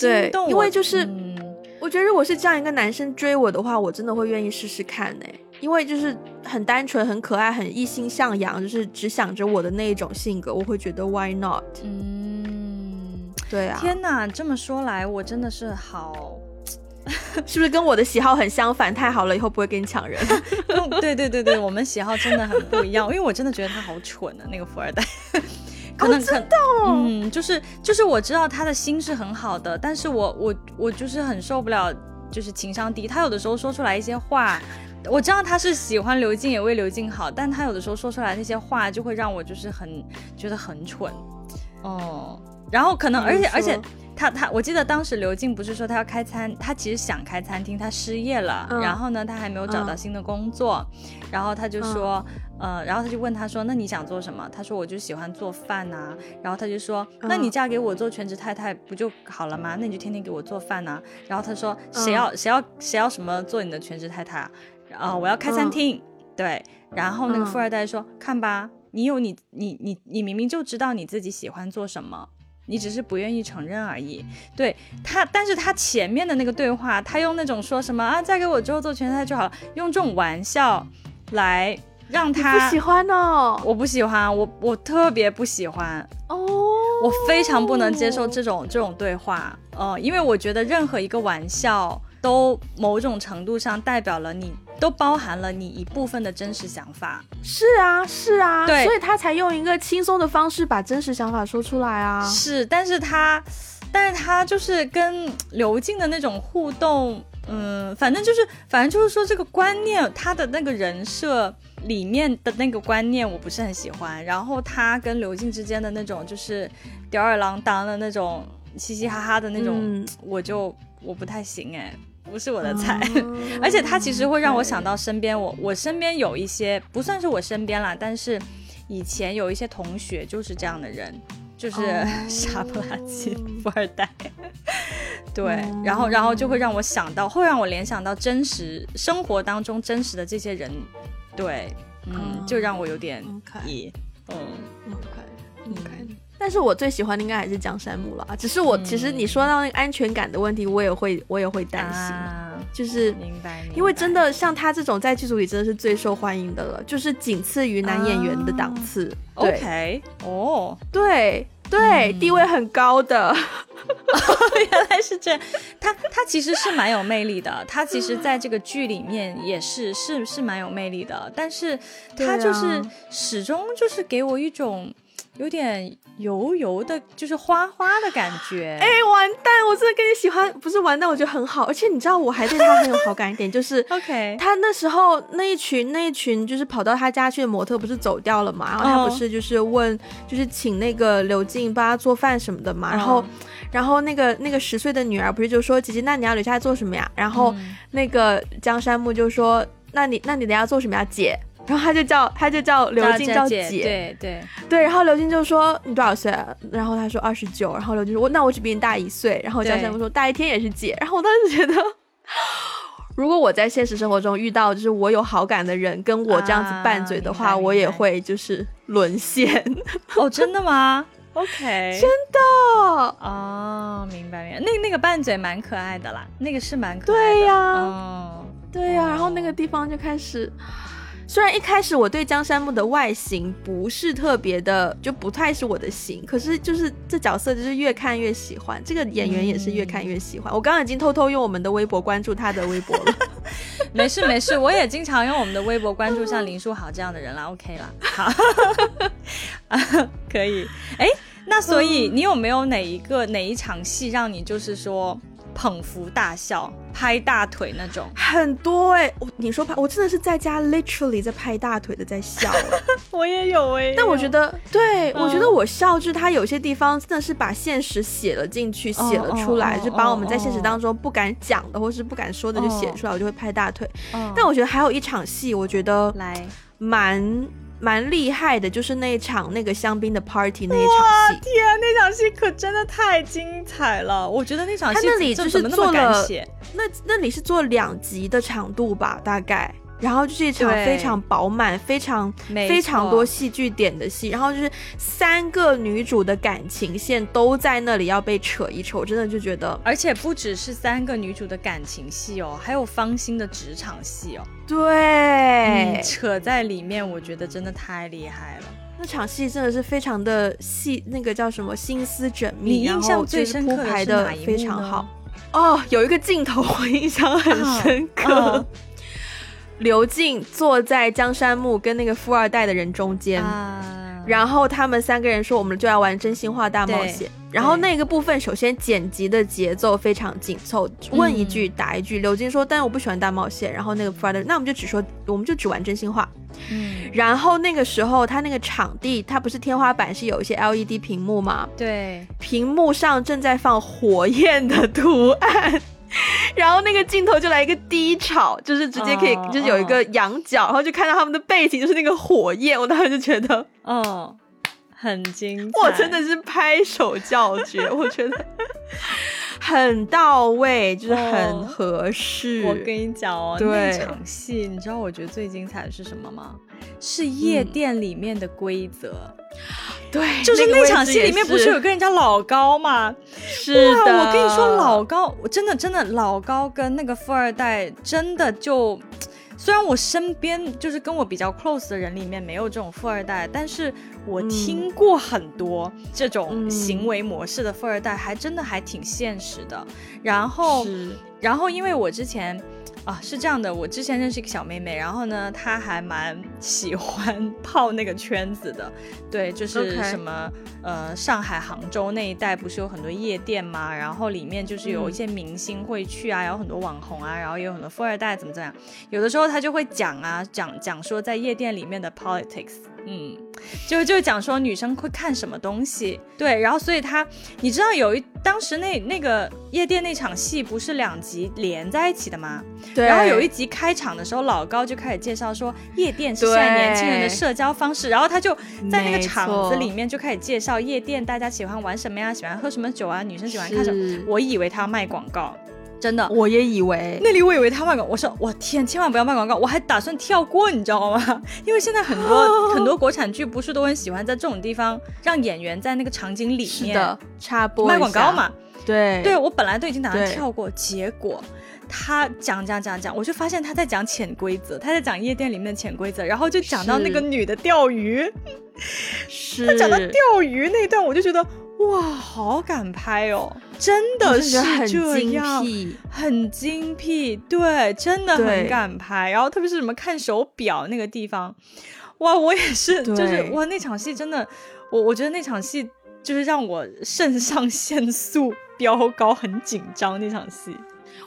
对，因为就是，嗯、我觉得如果是这样一个男生追我的话，我真的会愿意试试看呢。因为就是很单纯、很可爱、很一心向阳，就是只想着我的那一种性格，我会觉得 Why not？嗯，对啊。天哪，这么说来，我真的是好，是不是跟我的喜好很相反？太好了，以后不会跟你抢人。对对对对，我们喜好真的很不一样。因为我真的觉得他好蠢啊，那个富二代。可能可嗯，就是就是我知道他的心是很好的，但是我我我就是很受不了，就是情商低。他有的时候说出来一些话，我知道他是喜欢刘静，也为刘静好，但他有的时候说出来那些话，就会让我就是很觉得很蠢。哦，然后可能而且而且。他他，我记得当时刘静不是说他要开餐，他其实想开餐厅，他失业了，然后呢，他还没有找到新的工作，然后他就说，呃，然后他就问他说，那你想做什么？他说我就喜欢做饭呐，然后他就说，那你嫁给我做全职太太不就好了吗？那你就天天给我做饭呐。然后他说，谁要谁要谁要什么做你的全职太太啊？啊，我要开餐厅，对。然后那个富二代说，看吧，你有你你你你明明就知道你自己喜欢做什么。你只是不愿意承认而已。对他，但是他前面的那个对话，他用那种说什么啊，嫁给我之后做全菜就好了，用这种玩笑来让他不喜欢哦，我不喜欢，我我特别不喜欢哦，我非常不能接受这种这种对话，呃，因为我觉得任何一个玩笑。都某种程度上代表了你，都包含了你一部分的真实想法。是啊，是啊，对，所以他才用一个轻松的方式把真实想法说出来啊。是，但是他，但是他就是跟刘静的那种互动，嗯，反正就是，反正就是说这个观念，他的那个人设里面的那个观念，我不是很喜欢。然后他跟刘静之间的那种就是吊儿郎当的那种嘻嘻哈哈的那种，我就。我不太行哎，不是我的菜，而且他其实会让我想到身边我我身边有一些不算是我身边啦，但是以前有一些同学就是这样的人，就是傻不拉几富二代，对，然后然后就会让我想到，会让我联想到真实生活当中真实的这些人，对，嗯，就让我有点疑，嗯，OK，OK。但是我最喜欢的应该还是江山木了，只是我其实你说到那个安全感的问题，我也会我也会担心，就是明白，因为真的像他这种在剧组里真的是最受欢迎的了，就是仅次于男演员的档次。OK，哦，对对，地位很高的，原来是这样。他他其实是蛮有魅力的，他其实在这个剧里面也是是是蛮有魅力的，但是他就是始终就是给我一种。有点油油的，就是花花的感觉。哎，完蛋！我真的跟你喜欢，不是完蛋，我觉得很好。而且你知道，我还对他很有好感一点，就是 OK。他那时候那一群那一群就是跑到他家去的模特，不是走掉了嘛？然后他不是就是问，就是请那个刘静帮他做饭什么的嘛？然后，然后那个那个十岁的女儿不是就说：“姐姐，那你要留下来做什么呀？”然后那个江山木就说：“那你那你等下做什么呀，姐？”然后他就叫他就叫刘静叫姐，对对对。然后刘静就说你多少岁？然后他说二十九。然后刘静说我那我只比你大一岁。然后江山木说大一天也是姐。然后我当时觉得，如果我在现实生活中遇到就是我有好感的人跟我这样子拌嘴的话，我也会就是沦陷。哦，真的吗？OK，真的哦，明白明白。那那个拌嘴蛮可爱的啦，那个是蛮可爱的。对呀，对呀。然后那个地方就开始。虽然一开始我对江山木的外形不是特别的，就不太是我的型，可是就是这角色就是越看越喜欢，这个演员也是越看越喜欢。我刚刚已经偷偷用我们的微博关注他的微博了，没事没事，我也经常用我们的微博关注像林书豪这样的人啦，OK 啦，好，可以。哎，那所以你有没有哪一个哪一场戏让你就是说？捧腹大笑、拍大腿那种很多哎，我你说拍，我真的是在家 literally 在拍大腿的在笑，我也有哎。但我觉得，对我觉得我笑就是他有些地方真的是把现实写了进去，写了出来，就把我们在现实当中不敢讲的或是不敢说的就写出来，我就会拍大腿。但我觉得还有一场戏，我觉得来蛮。蛮厉害的，就是那一场那个香槟的 party 那一场戏，天，那场戏可真的太精彩了！我觉得那场戏他那里就是做了，那那里是做两集的长度吧，大概。然后就是一场非常饱满、非常非常多戏剧点的戏，然后就是三个女主的感情线都在那里要被扯一扯，我真的就觉得，而且不只是三个女主的感情戏哦，还有方心的职场戏哦，对，扯在里面，我觉得真的太厉害了。那场戏真的是非常的细，那个叫什么心思缜密，你印象最深刻的非常好。哦，有一个镜头我印象很深刻。刘静坐在江山木跟那个富二代的人中间，然后他们三个人说：“我们就要玩真心话大冒险。”然后那个部分首先剪辑的节奏非常紧凑，问一句答一句。刘静说：“但是我不喜欢大冒险。”然后那个富二代，那我们就只说，我们就只玩真心话。嗯。然后那个时候他那个场地，他不是天花板是有一些 LED 屏幕吗？对。屏幕上正在放火焰的图案。然后那个镜头就来一个低潮，就是直接可以，就是有一个仰角，然后就看到他们的背景就是那个火焰，我当时就觉得，嗯，很精彩，我真的是拍手叫绝，我觉得很到位，就是很合适。我跟你讲哦，那场戏，你知道我觉得最精彩的是什么吗？是夜店里面的规则。对，就是那场戏里面不是有个人叫老高吗？是的，我跟你说，老高，我真的真的老高跟那个富二代真的就。虽然我身边就是跟我比较 close 的人里面没有这种富二代，但是我听过很多这种行为模式的富二代，还真的还挺现实的。然后，然后因为我之前。啊，是这样的，我之前认识一个小妹妹，然后呢，她还蛮喜欢 泡那个圈子的，对，就是什么呃，上海、杭州那一带不是有很多夜店嘛？然后里面就是有一些明星会去啊，有很多网红啊，然后也有很多富二代怎么怎么样，有的时候她就会讲啊，讲讲说在夜店里面的 politics。嗯，就就讲说女生会看什么东西，对，然后所以他，你知道有一当时那那个夜店那场戏不是两集连在一起的吗？对。然后有一集开场的时候，老高就开始介绍说夜店是现在年轻人的社交方式，然后他就在那个场子里面就开始介绍夜店，大家喜欢玩什么呀？喜欢喝什么酒啊？女生喜欢看什么？我以为他要卖广告。真的，我也以为那里，我以为他卖广告。我说我天，千万不要卖广告！我还打算跳过，你知道吗？因为现在很多 很多国产剧不是都很喜欢在这种地方让演员在那个场景里面插播卖广告嘛？对，对我本来都已经打算跳过，结果他讲讲讲讲，我就发现他在讲潜规则，他在讲夜店里面的潜规则，然后就讲到那个女的钓鱼，是他讲到钓鱼那段，我就觉得。哇，好敢拍哦！真的是这样，很精辟，对，真的很敢拍。然后特别是什么看手表那个地方，哇，我也是，就是哇，那场戏真的，我我觉得那场戏就是让我肾上腺素飙高，很紧张那场戏。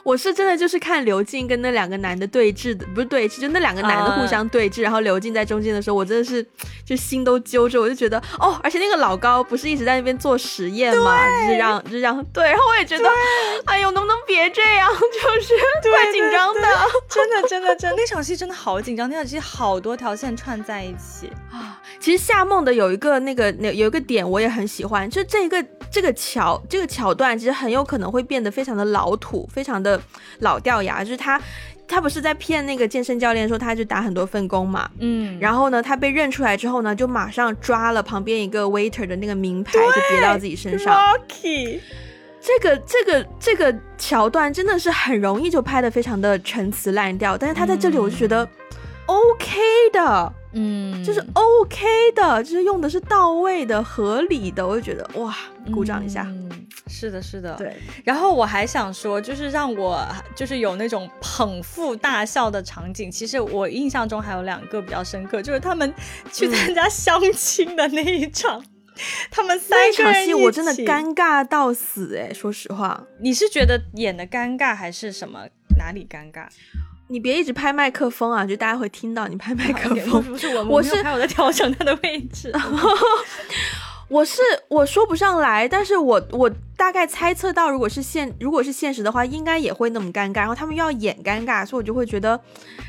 我是真的就是看刘静跟那两个男的对峙的，不是对峙，就那两个男的互相对峙，然后刘静在中间的时候，我真的是就心都揪着，我就觉得哦，而且那个老高不是一直在那边做实验吗？就是让，就是让，对，然后我也觉得，哎呦，能不能别这样？就是怪紧张的，真的，真的，真，那场戏真的好紧张，那场戏好多条线串在一起啊。其实夏梦的有一个那个那有一个点我也很喜欢，就这个这个桥这个桥段，其实很有可能会变得非常的老土，非常的。老掉牙，就是他，他不是在骗那个健身教练说他就打很多份工嘛，嗯，然后呢，他被认出来之后呢，就马上抓了旁边一个 waiter 的那个名牌，就别到自己身上。OK，这个这个这个桥段真的是很容易就拍的非常的陈词滥调，但是他在这里我就觉得 OK 的。嗯，就是 OK 的，就是用的是到位的、合理的，我就觉得哇，鼓掌一下。嗯，是的，是的。对，然后我还想说，就是让我就是有那种捧腹大笑的场景。其实我印象中还有两个比较深刻，就是他们去参加相亲的那一场，他们三场戏我真的尴尬到死哎，说实话。你是觉得演的尴尬还是什么？哪里尴尬？你别一直拍麦克风啊，就大家会听到你拍麦克风。不是我，我 是我在调整它的位置。我是我说不上来，但是我我大概猜测到，如果是现如果是现实的话，应该也会那么尴尬。然后他们又要演尴尬，所以我就会觉得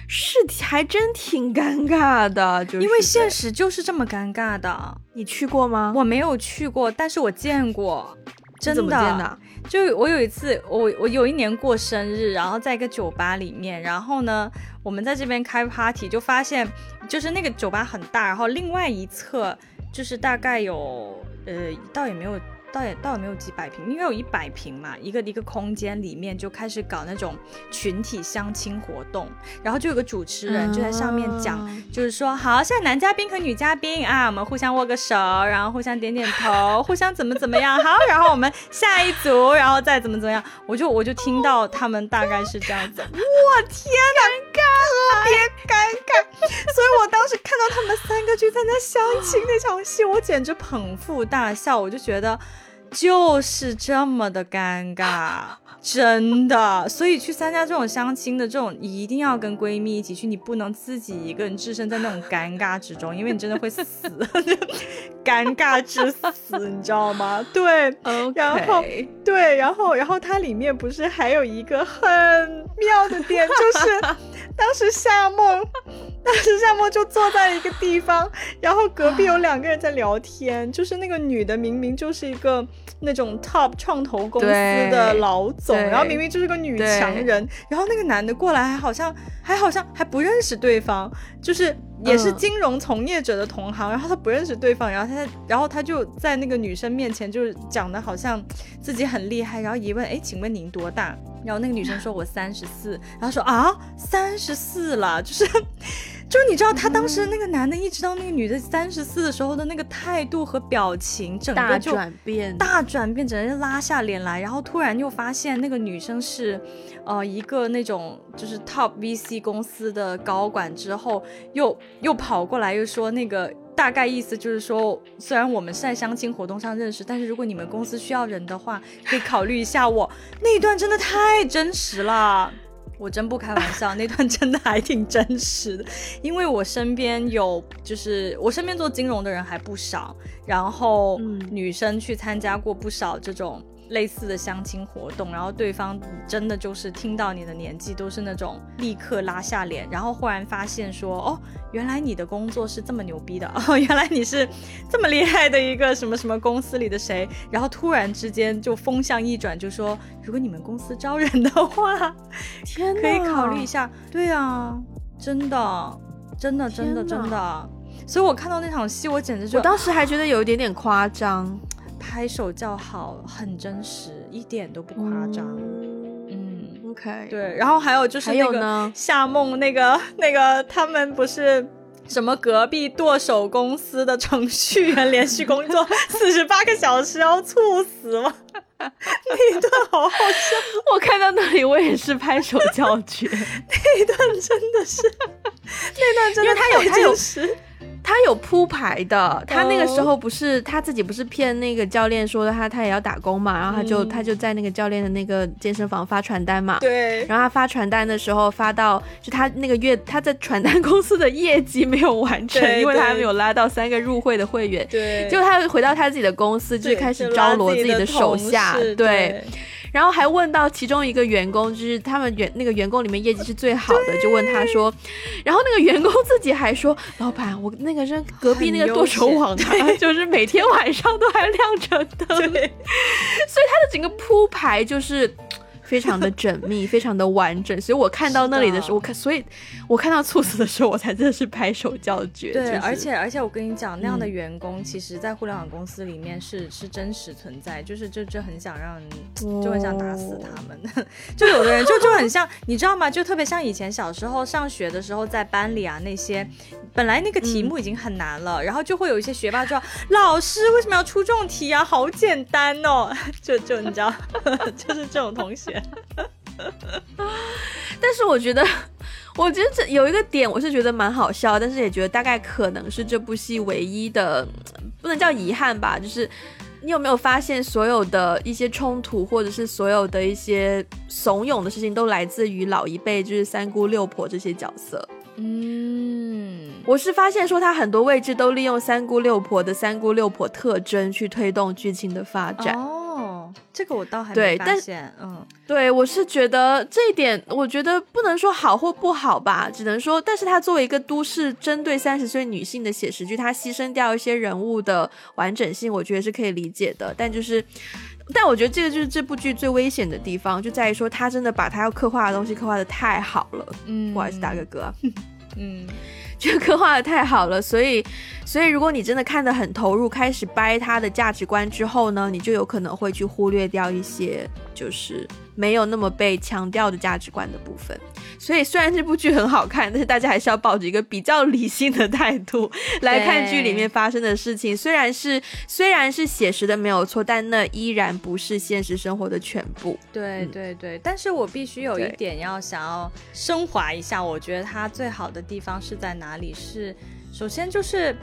是还真挺尴尬的。就因为现实就是这么尴尬的。你去过吗？我没有去过，但是我见过。真的，就我有一次，我我有一年过生日，然后在一个酒吧里面，然后呢，我们在这边开 party，就发现就是那个酒吧很大，然后另外一侧就是大概有，呃，倒也没有。倒也倒也没有几百平，因为有一百平嘛。一个一个空间里面就开始搞那种群体相亲活动，然后就有个主持人就在上面讲，就是说好，现在男嘉宾和女嘉宾啊，我们互相握个手，然后互相点点头，互相怎么怎么样，好，然后我们下一组，然后再怎么怎么样。我就我就听到他们大概是这样子，我天哪，特别尴尬。所以我当时看到他们三个去参加相亲那场戏，我简直捧腹大笑，我就觉得。就是这么的尴尬，真的。所以去参加这种相亲的这种，一定要跟闺蜜一起去，你不能自己一个人置身在那种尴尬之中，因为你真的会死，尴尬致死，你知道吗？对，然后对，然后然后它里面不是还有一个很妙的点，就是当时夏梦，当时夏夏沫就坐在一个地方，然后隔壁有两个人在聊天，就是那个女的明明就是一个那种 top 创投公司的老总，然后明明就是个女强人，然后那个男的过来还好像还好像还不认识对方，就是也是金融从业者的同行，然后他不认识对方，然后他然后他就在那个女生面前就是讲的好像自己很厉害，然后一问，哎，请问您多大？然后那个女生说：“ 我三十四。”然后说：“啊，三十四了，就是，就是你知道他当时那个男的，一直到那个女的三十四的时候的那个态度和表情，整个就转变，大转变，整个人拉下脸来。然后突然又发现那个女生是，呃，一个那种就是 top VC 公司的高管，之后又又跑过来又说那个。”大概意思就是说，虽然我们是在相亲活动上认识，但是如果你们公司需要人的话，可以考虑一下我。那一段真的太真实了，我真不开玩笑，那段真的还挺真实的，因为我身边有，就是我身边做金融的人还不少，然后女生去参加过不少这种。类似的相亲活动，然后对方真的就是听到你的年纪，都是那种立刻拉下脸，然后忽然发现说，哦，原来你的工作是这么牛逼的，哦，原来你是这么厉害的一个什么什么公司里的谁，然后突然之间就风向一转，就说如果你们公司招人的话，天，可以考虑一下。对啊，真的，真的，真的，真的。所以我看到那场戏，我简直就，我当时还觉得有一点点夸张。拍手叫好，很真实，一点都不夸张。嗯，OK，对。然后还有就是那个夏梦，那个 那个他们不是什么隔壁剁手公司的程序员，连续工作 四十八个小时要猝死吗？那一段好好笑。我看到那里，我也是拍手叫绝。那一段真的是，那段真的太真实。他有铺排的，他那个时候不是他自己不是骗那个教练说的他他也要打工嘛，然后他就他就在那个教练的那个健身房发传单嘛，对，然后他发传单的时候发到就他那个月他在传单公司的业绩没有完成，因为他还没有拉到三个入会的会员，对，结果他回到他自己的公司就开始招罗自己的手下，对。然后还问到其中一个员工，就是他们员那个员工里面业绩是最好的，就问他说，然后那个员工自己还说，老板，我那个是隔壁那个剁手网，就是每天晚上都还亮着灯，所以他的整个铺排就是。非常的缜密，非常的完整，所以我看到那里的时候，我看，所以我看到猝死的时候，我才真的是拍手叫绝。对，而且而且我跟你讲，那样的员工，其实，在互联网公司里面是是真实存在，就是就就很想让，就很想打死他们。就有的人就就很像，你知道吗？就特别像以前小时候上学的时候，在班里啊，那些本来那个题目已经很难了，然后就会有一些学霸说：“老师为什么要出这种题啊？好简单哦！” 就就你知道，就是这种同学。但是我觉得，我觉得这有一个点，我是觉得蛮好笑，但是也觉得大概可能是这部戏唯一的，不能叫遗憾吧。就是你有没有发现，所有的一些冲突，或者是所有的一些怂恿的事情，都来自于老一辈，就是三姑六婆这些角色。嗯，我是发现说他很多位置都利用三姑六婆的三姑六婆特征去推动剧情的发展。这个我倒还没发现，嗯，对我是觉得这一点，我觉得不能说好或不好吧，只能说，但是它作为一个都市针对三十岁女性的写实剧，它牺牲掉一些人物的完整性，我觉得是可以理解的。但就是，但我觉得这个就是这部剧最危险的地方，就在于说他真的把他要刻画的东西刻画的太好了。嗯，不好意思，大哥哥，嗯。这刻画的太好了，所以，所以如果你真的看得很投入，开始掰他的价值观之后呢，你就有可能会去忽略掉一些，就是没有那么被强调的价值观的部分。所以虽然这部剧很好看，但是大家还是要抱着一个比较理性的态度 来看剧里面发生的事情。虽然是虽然是写实的没有错，但那依然不是现实生活的全部。对对对，但是我必须有一点要想要升华一下，我觉得它最好的地方是在哪里？是首先就是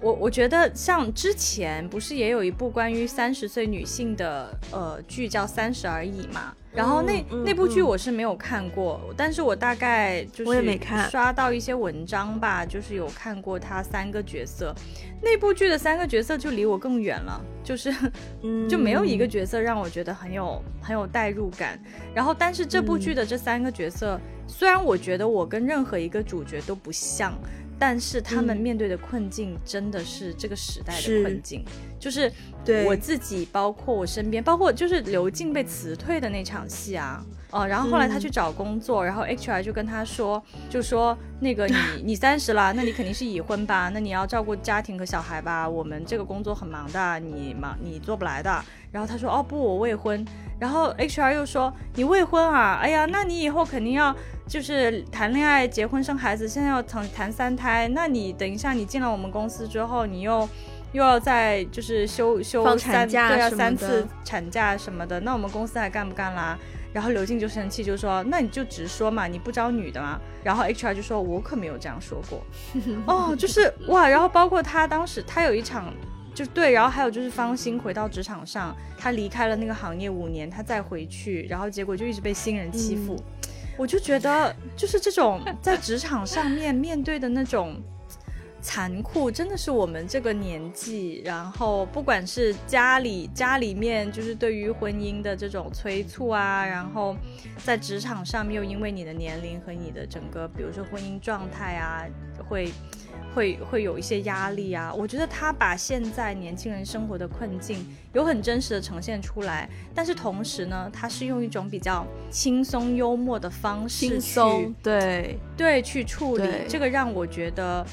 我我觉得像之前不是也有一部关于三十岁女性的呃剧叫《三十而已》嘛？然后那那部剧我是没有看过，但是我大概就是刷到一些文章吧，就是有看过他三个角色，那部剧的三个角色就离我更远了，就是 就没有一个角色让我觉得很有很有代入感。然后但是这部剧的这三个角色，虽然我觉得我跟任何一个主角都不像。但是他们面对的困境真的是这个时代的困境，就是我自己，包括我身边，包括就是刘静被辞退的那场戏啊，哦，然后后来他去找工作，然后 HR 就跟他说，就说那个你 你三十了，那你肯定是已婚吧？那你要照顾家庭和小孩吧？我们这个工作很忙的，你忙你做不来的。然后他说哦不，我未婚。然后 HR 又说你未婚啊？哎呀，那你以后肯定要。就是谈恋爱、结婚、生孩子，现在要谈谈三胎，那你等一下，你进了我们公司之后，你又又要再就是休休三对啊三次产假什么的，那我们公司还干不干啦？然后刘静就生气，就说那你就直说嘛，你不招女的吗？然后 HR 就说我可没有这样说过。哦，就是哇，然后包括他当时他有一场就对，然后还有就是方兴回到职场上，他离开了那个行业五年，他再回去，然后结果就一直被新人欺负。我就觉得，就是这种在职场上面面对的那种残酷，真的是我们这个年纪，然后不管是家里家里面，就是对于婚姻的这种催促啊，然后在职场上面又因为你的年龄和你的整个，比如说婚姻状态啊，会。会会有一些压力啊，我觉得他把现在年轻人生活的困境有很真实的呈现出来，但是同时呢，他是用一种比较轻松幽默的方式去对对去处理，这个让我觉得。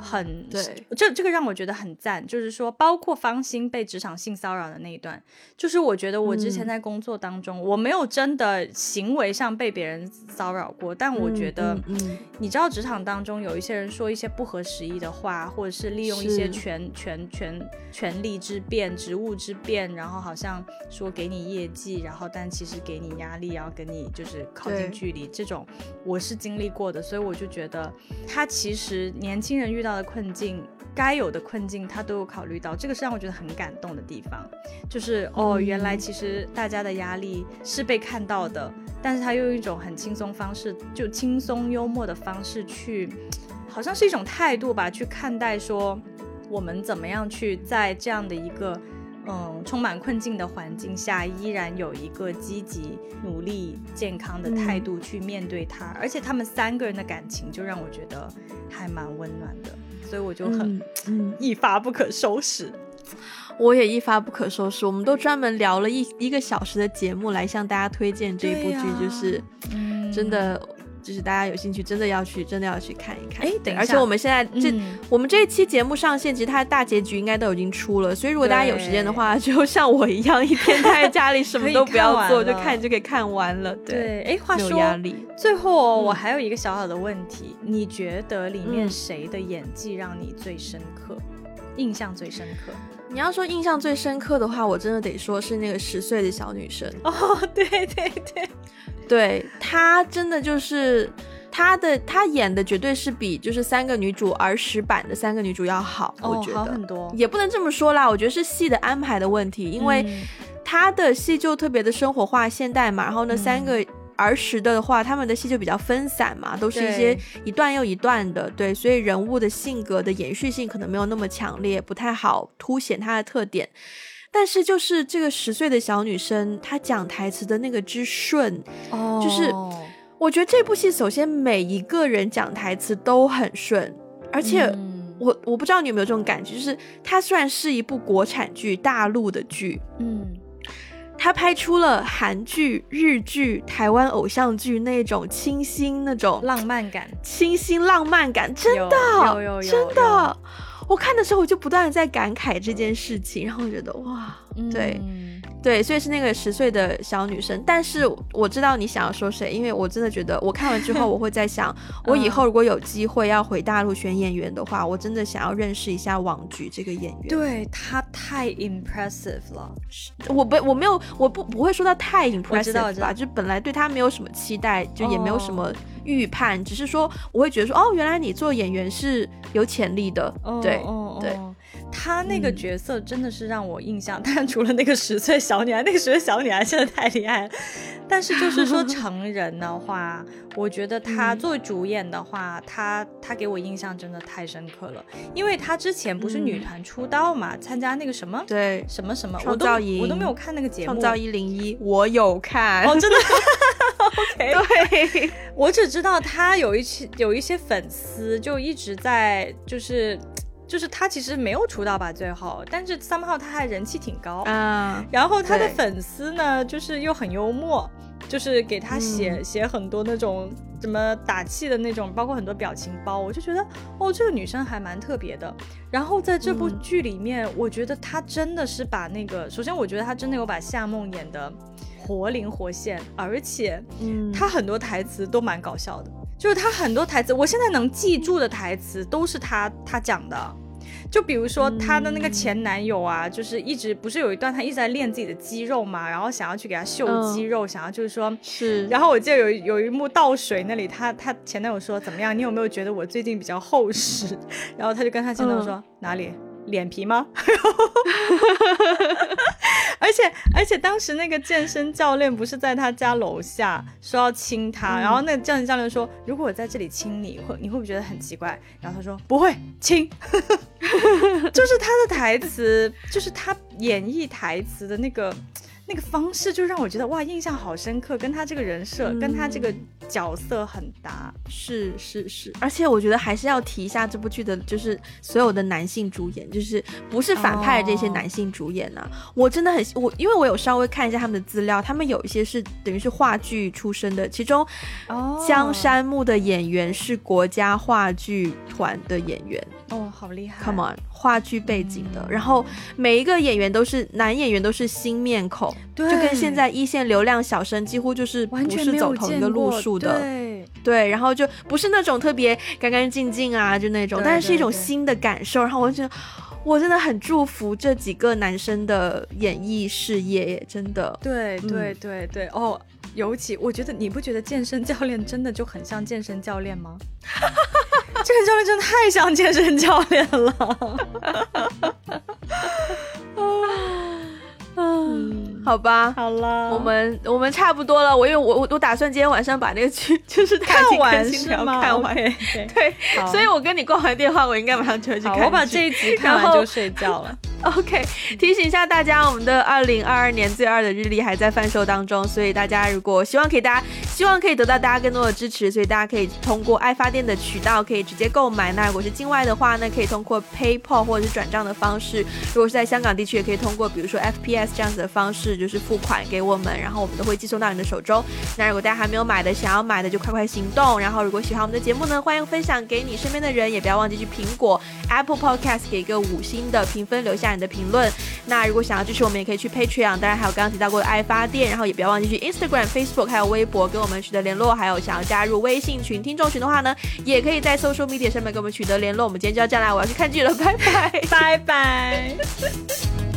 很对，这这个让我觉得很赞，就是说，包括方心被职场性骚扰的那一段，就是我觉得我之前在工作当中，我没有真的行为上被别人骚扰过，但我觉得，嗯，你知道职场当中有一些人说一些不合时宜的话，或者是利用一些权权权权力之便、职务之便，然后好像说给你业绩，然后但其实给你压力，然后跟你就是靠近距离，这种我是经历过的，所以我就觉得他其实年轻人遇到。的困境，该有的困境，他都有考虑到，这个是让我觉得很感动的地方。就是哦，原来其实大家的压力是被看到的，但是他又用一种很轻松方式，就轻松幽默的方式去，好像是一种态度吧，去看待说我们怎么样去在这样的一个嗯充满困境的环境下，依然有一个积极、努力、健康的态度去面对它。而且他们三个人的感情，就让我觉得还蛮温暖的。所以我就很一发不可收拾，我也一发不可收拾。我们都专门聊了一一个小时的节目来向大家推荐这一部剧，就是真的。就是大家有兴趣，真的要去，真的要去看一看。哎，等，而且我们现在这，我们这一期节目上线，其实它的大结局应该都已经出了。所以如果大家有时间的话，就像我一样，一天待在家里，什么都不要做，就看就可以看完了。对，哎，话说，最后我还有一个小小的问题，你觉得里面谁的演技让你最深刻，印象最深刻？你要说印象最深刻的话，我真的得说是那个十岁的小女生。哦，对对对。对她真的就是她的，她演的绝对是比就是三个女主儿时版的三个女主要好，我觉得好很多，也不能这么说啦，我觉得是戏的安排的问题，因为她的戏就特别的生活化、现代嘛，然后呢三个儿时的话，他们的戏就比较分散嘛，都是一些一段又一段的，对，所以人物的性格的延续性可能没有那么强烈，不太好凸显她的特点。但是就是这个十岁的小女生，她讲台词的那个之顺，哦，就是我觉得这部戏首先每一个人讲台词都很顺，而且我我不知道你有没有这种感觉，就是它虽然是一部国产剧，大陆的剧，嗯，它拍出了韩剧、日剧、台湾偶像剧那种清新、那种浪漫感、清新浪漫感，真的，有有有，真的。我看的时候，我就不断的在感慨这件事情，然后我觉得哇，对。对，所以是那个十岁的小女生，但是我知道你想要说谁，因为我真的觉得我看完之后，我会在想，我以后如果有机会要回大陆选演员的话，我真的想要认识一下王菊这个演员，对他太 impressive 了。我不，我没有，我不不会说他太 impressive 吧，就本来对他没有什么期待，就也没有什么预判，只是说我会觉得说，哦，原来你做演员是有潜力的，对对。她那个角色真的是让我印象，当然除了那个十岁小女孩，那个十岁小女孩真的太厉害了。但是就是说 成人的话，我觉得她作为主演的话，她她给我印象真的太深刻了，因为她之前不是女团出道嘛，参加那个什么对什么什么创造营，我都没有看那个节目。创造一零一，我有看哦，真的。OK，对我只知道她有一些有一些粉丝就一直在就是。就是他其实没有出道吧，最后，但是三号他还人气挺高啊。然后他的粉丝呢，就是又很幽默，就是给他写写很多那种什么打气的那种，包括很多表情包。我就觉得哦，这个女生还蛮特别的。然后在这部剧里面，我觉得她真的是把那个，首先我觉得她真的有把夏梦演的活灵活现，而且，嗯，她很多台词都蛮搞笑的。就是他很多台词，我现在能记住的台词都是他他讲的。就比如说她的那个前男友啊，就是一直不是有一段他一直在练自己的肌肉嘛，然后想要去给他秀肌肉，想要就是说，是。然后我记得有有一幕倒水那里，他他前男友说怎么样？你有没有觉得我最近比较厚实？然后他就跟他前男友说哪里？脸皮吗？而且而且当时那个健身教练不是在他家楼下说要亲他，然后那个健身教练说，如果我在这里亲你，会你会不会觉得很奇怪？然后他说不会亲，就是他的台词，就是他演绎台词的那个。那个方式就让我觉得哇，印象好深刻，跟他这个人设，跟他这个角色很搭。是是是，而且我觉得还是要提一下这部剧的，就是所有的男性主演，就是不是反派的这些男性主演呢。我真的很我，因为我有稍微看一下他们的资料，他们有一些是等于是话剧出身的，其中江山木的演员是国家话剧团的演员。哦，好厉害！Come on，话剧背景的，然后每一个演员都是男演员，都是新面孔，就跟现在一线流量小生几乎就是不是走同一个路数的，对对，然后就不是那种特别干干净净啊，就那种，但是是一种新的感受。然后我就觉得，我真的很祝福这几个男生的演艺事业，真的。对对对对，哦，尤其我觉得，你不觉得健身教练真的就很像健身教练吗？健身教练真的太像健身教练了。啊 嗯，好吧，好了，我们我们差不多了。我因为我我我打算今天晚上把那个剧 就是看完是吗？看完对，所以我跟你挂完电话，我应该马上就会去看。我把这一集看完就睡觉了。OK，提醒一下大家，我们的二零二二年最二的日历还在贩售当中，所以大家如果希望可以大家希望可以得到大家更多的支持，所以大家可以通过爱发电的渠道可以直接购买。那如果是境外的话呢，可以通过 PayPal 或者是转账的方式。如果是在香港地区，也可以通过比如说 FPS 这样子的方式，就是付款给我们，然后我们都会寄送到你的手中。那如果大家还没有买的，想要买的就快快行动。然后如果喜欢我们的节目呢，欢迎分享给你身边的人，也不要忘记去苹果 Apple Podcast 给一个五星的评分，留下你的评。论那如果想要支持我们，也可以去 Patreon，当然还有刚刚提到过的爱发电，然后也不要忘记去 Instagram、Facebook 还有微博跟我们取得联络，还有想要加入微信群、听众群的话呢，也可以在 Social Media 上面跟我们取得联络。我们今天就要这样啦，我要去看剧了，拜拜，拜拜。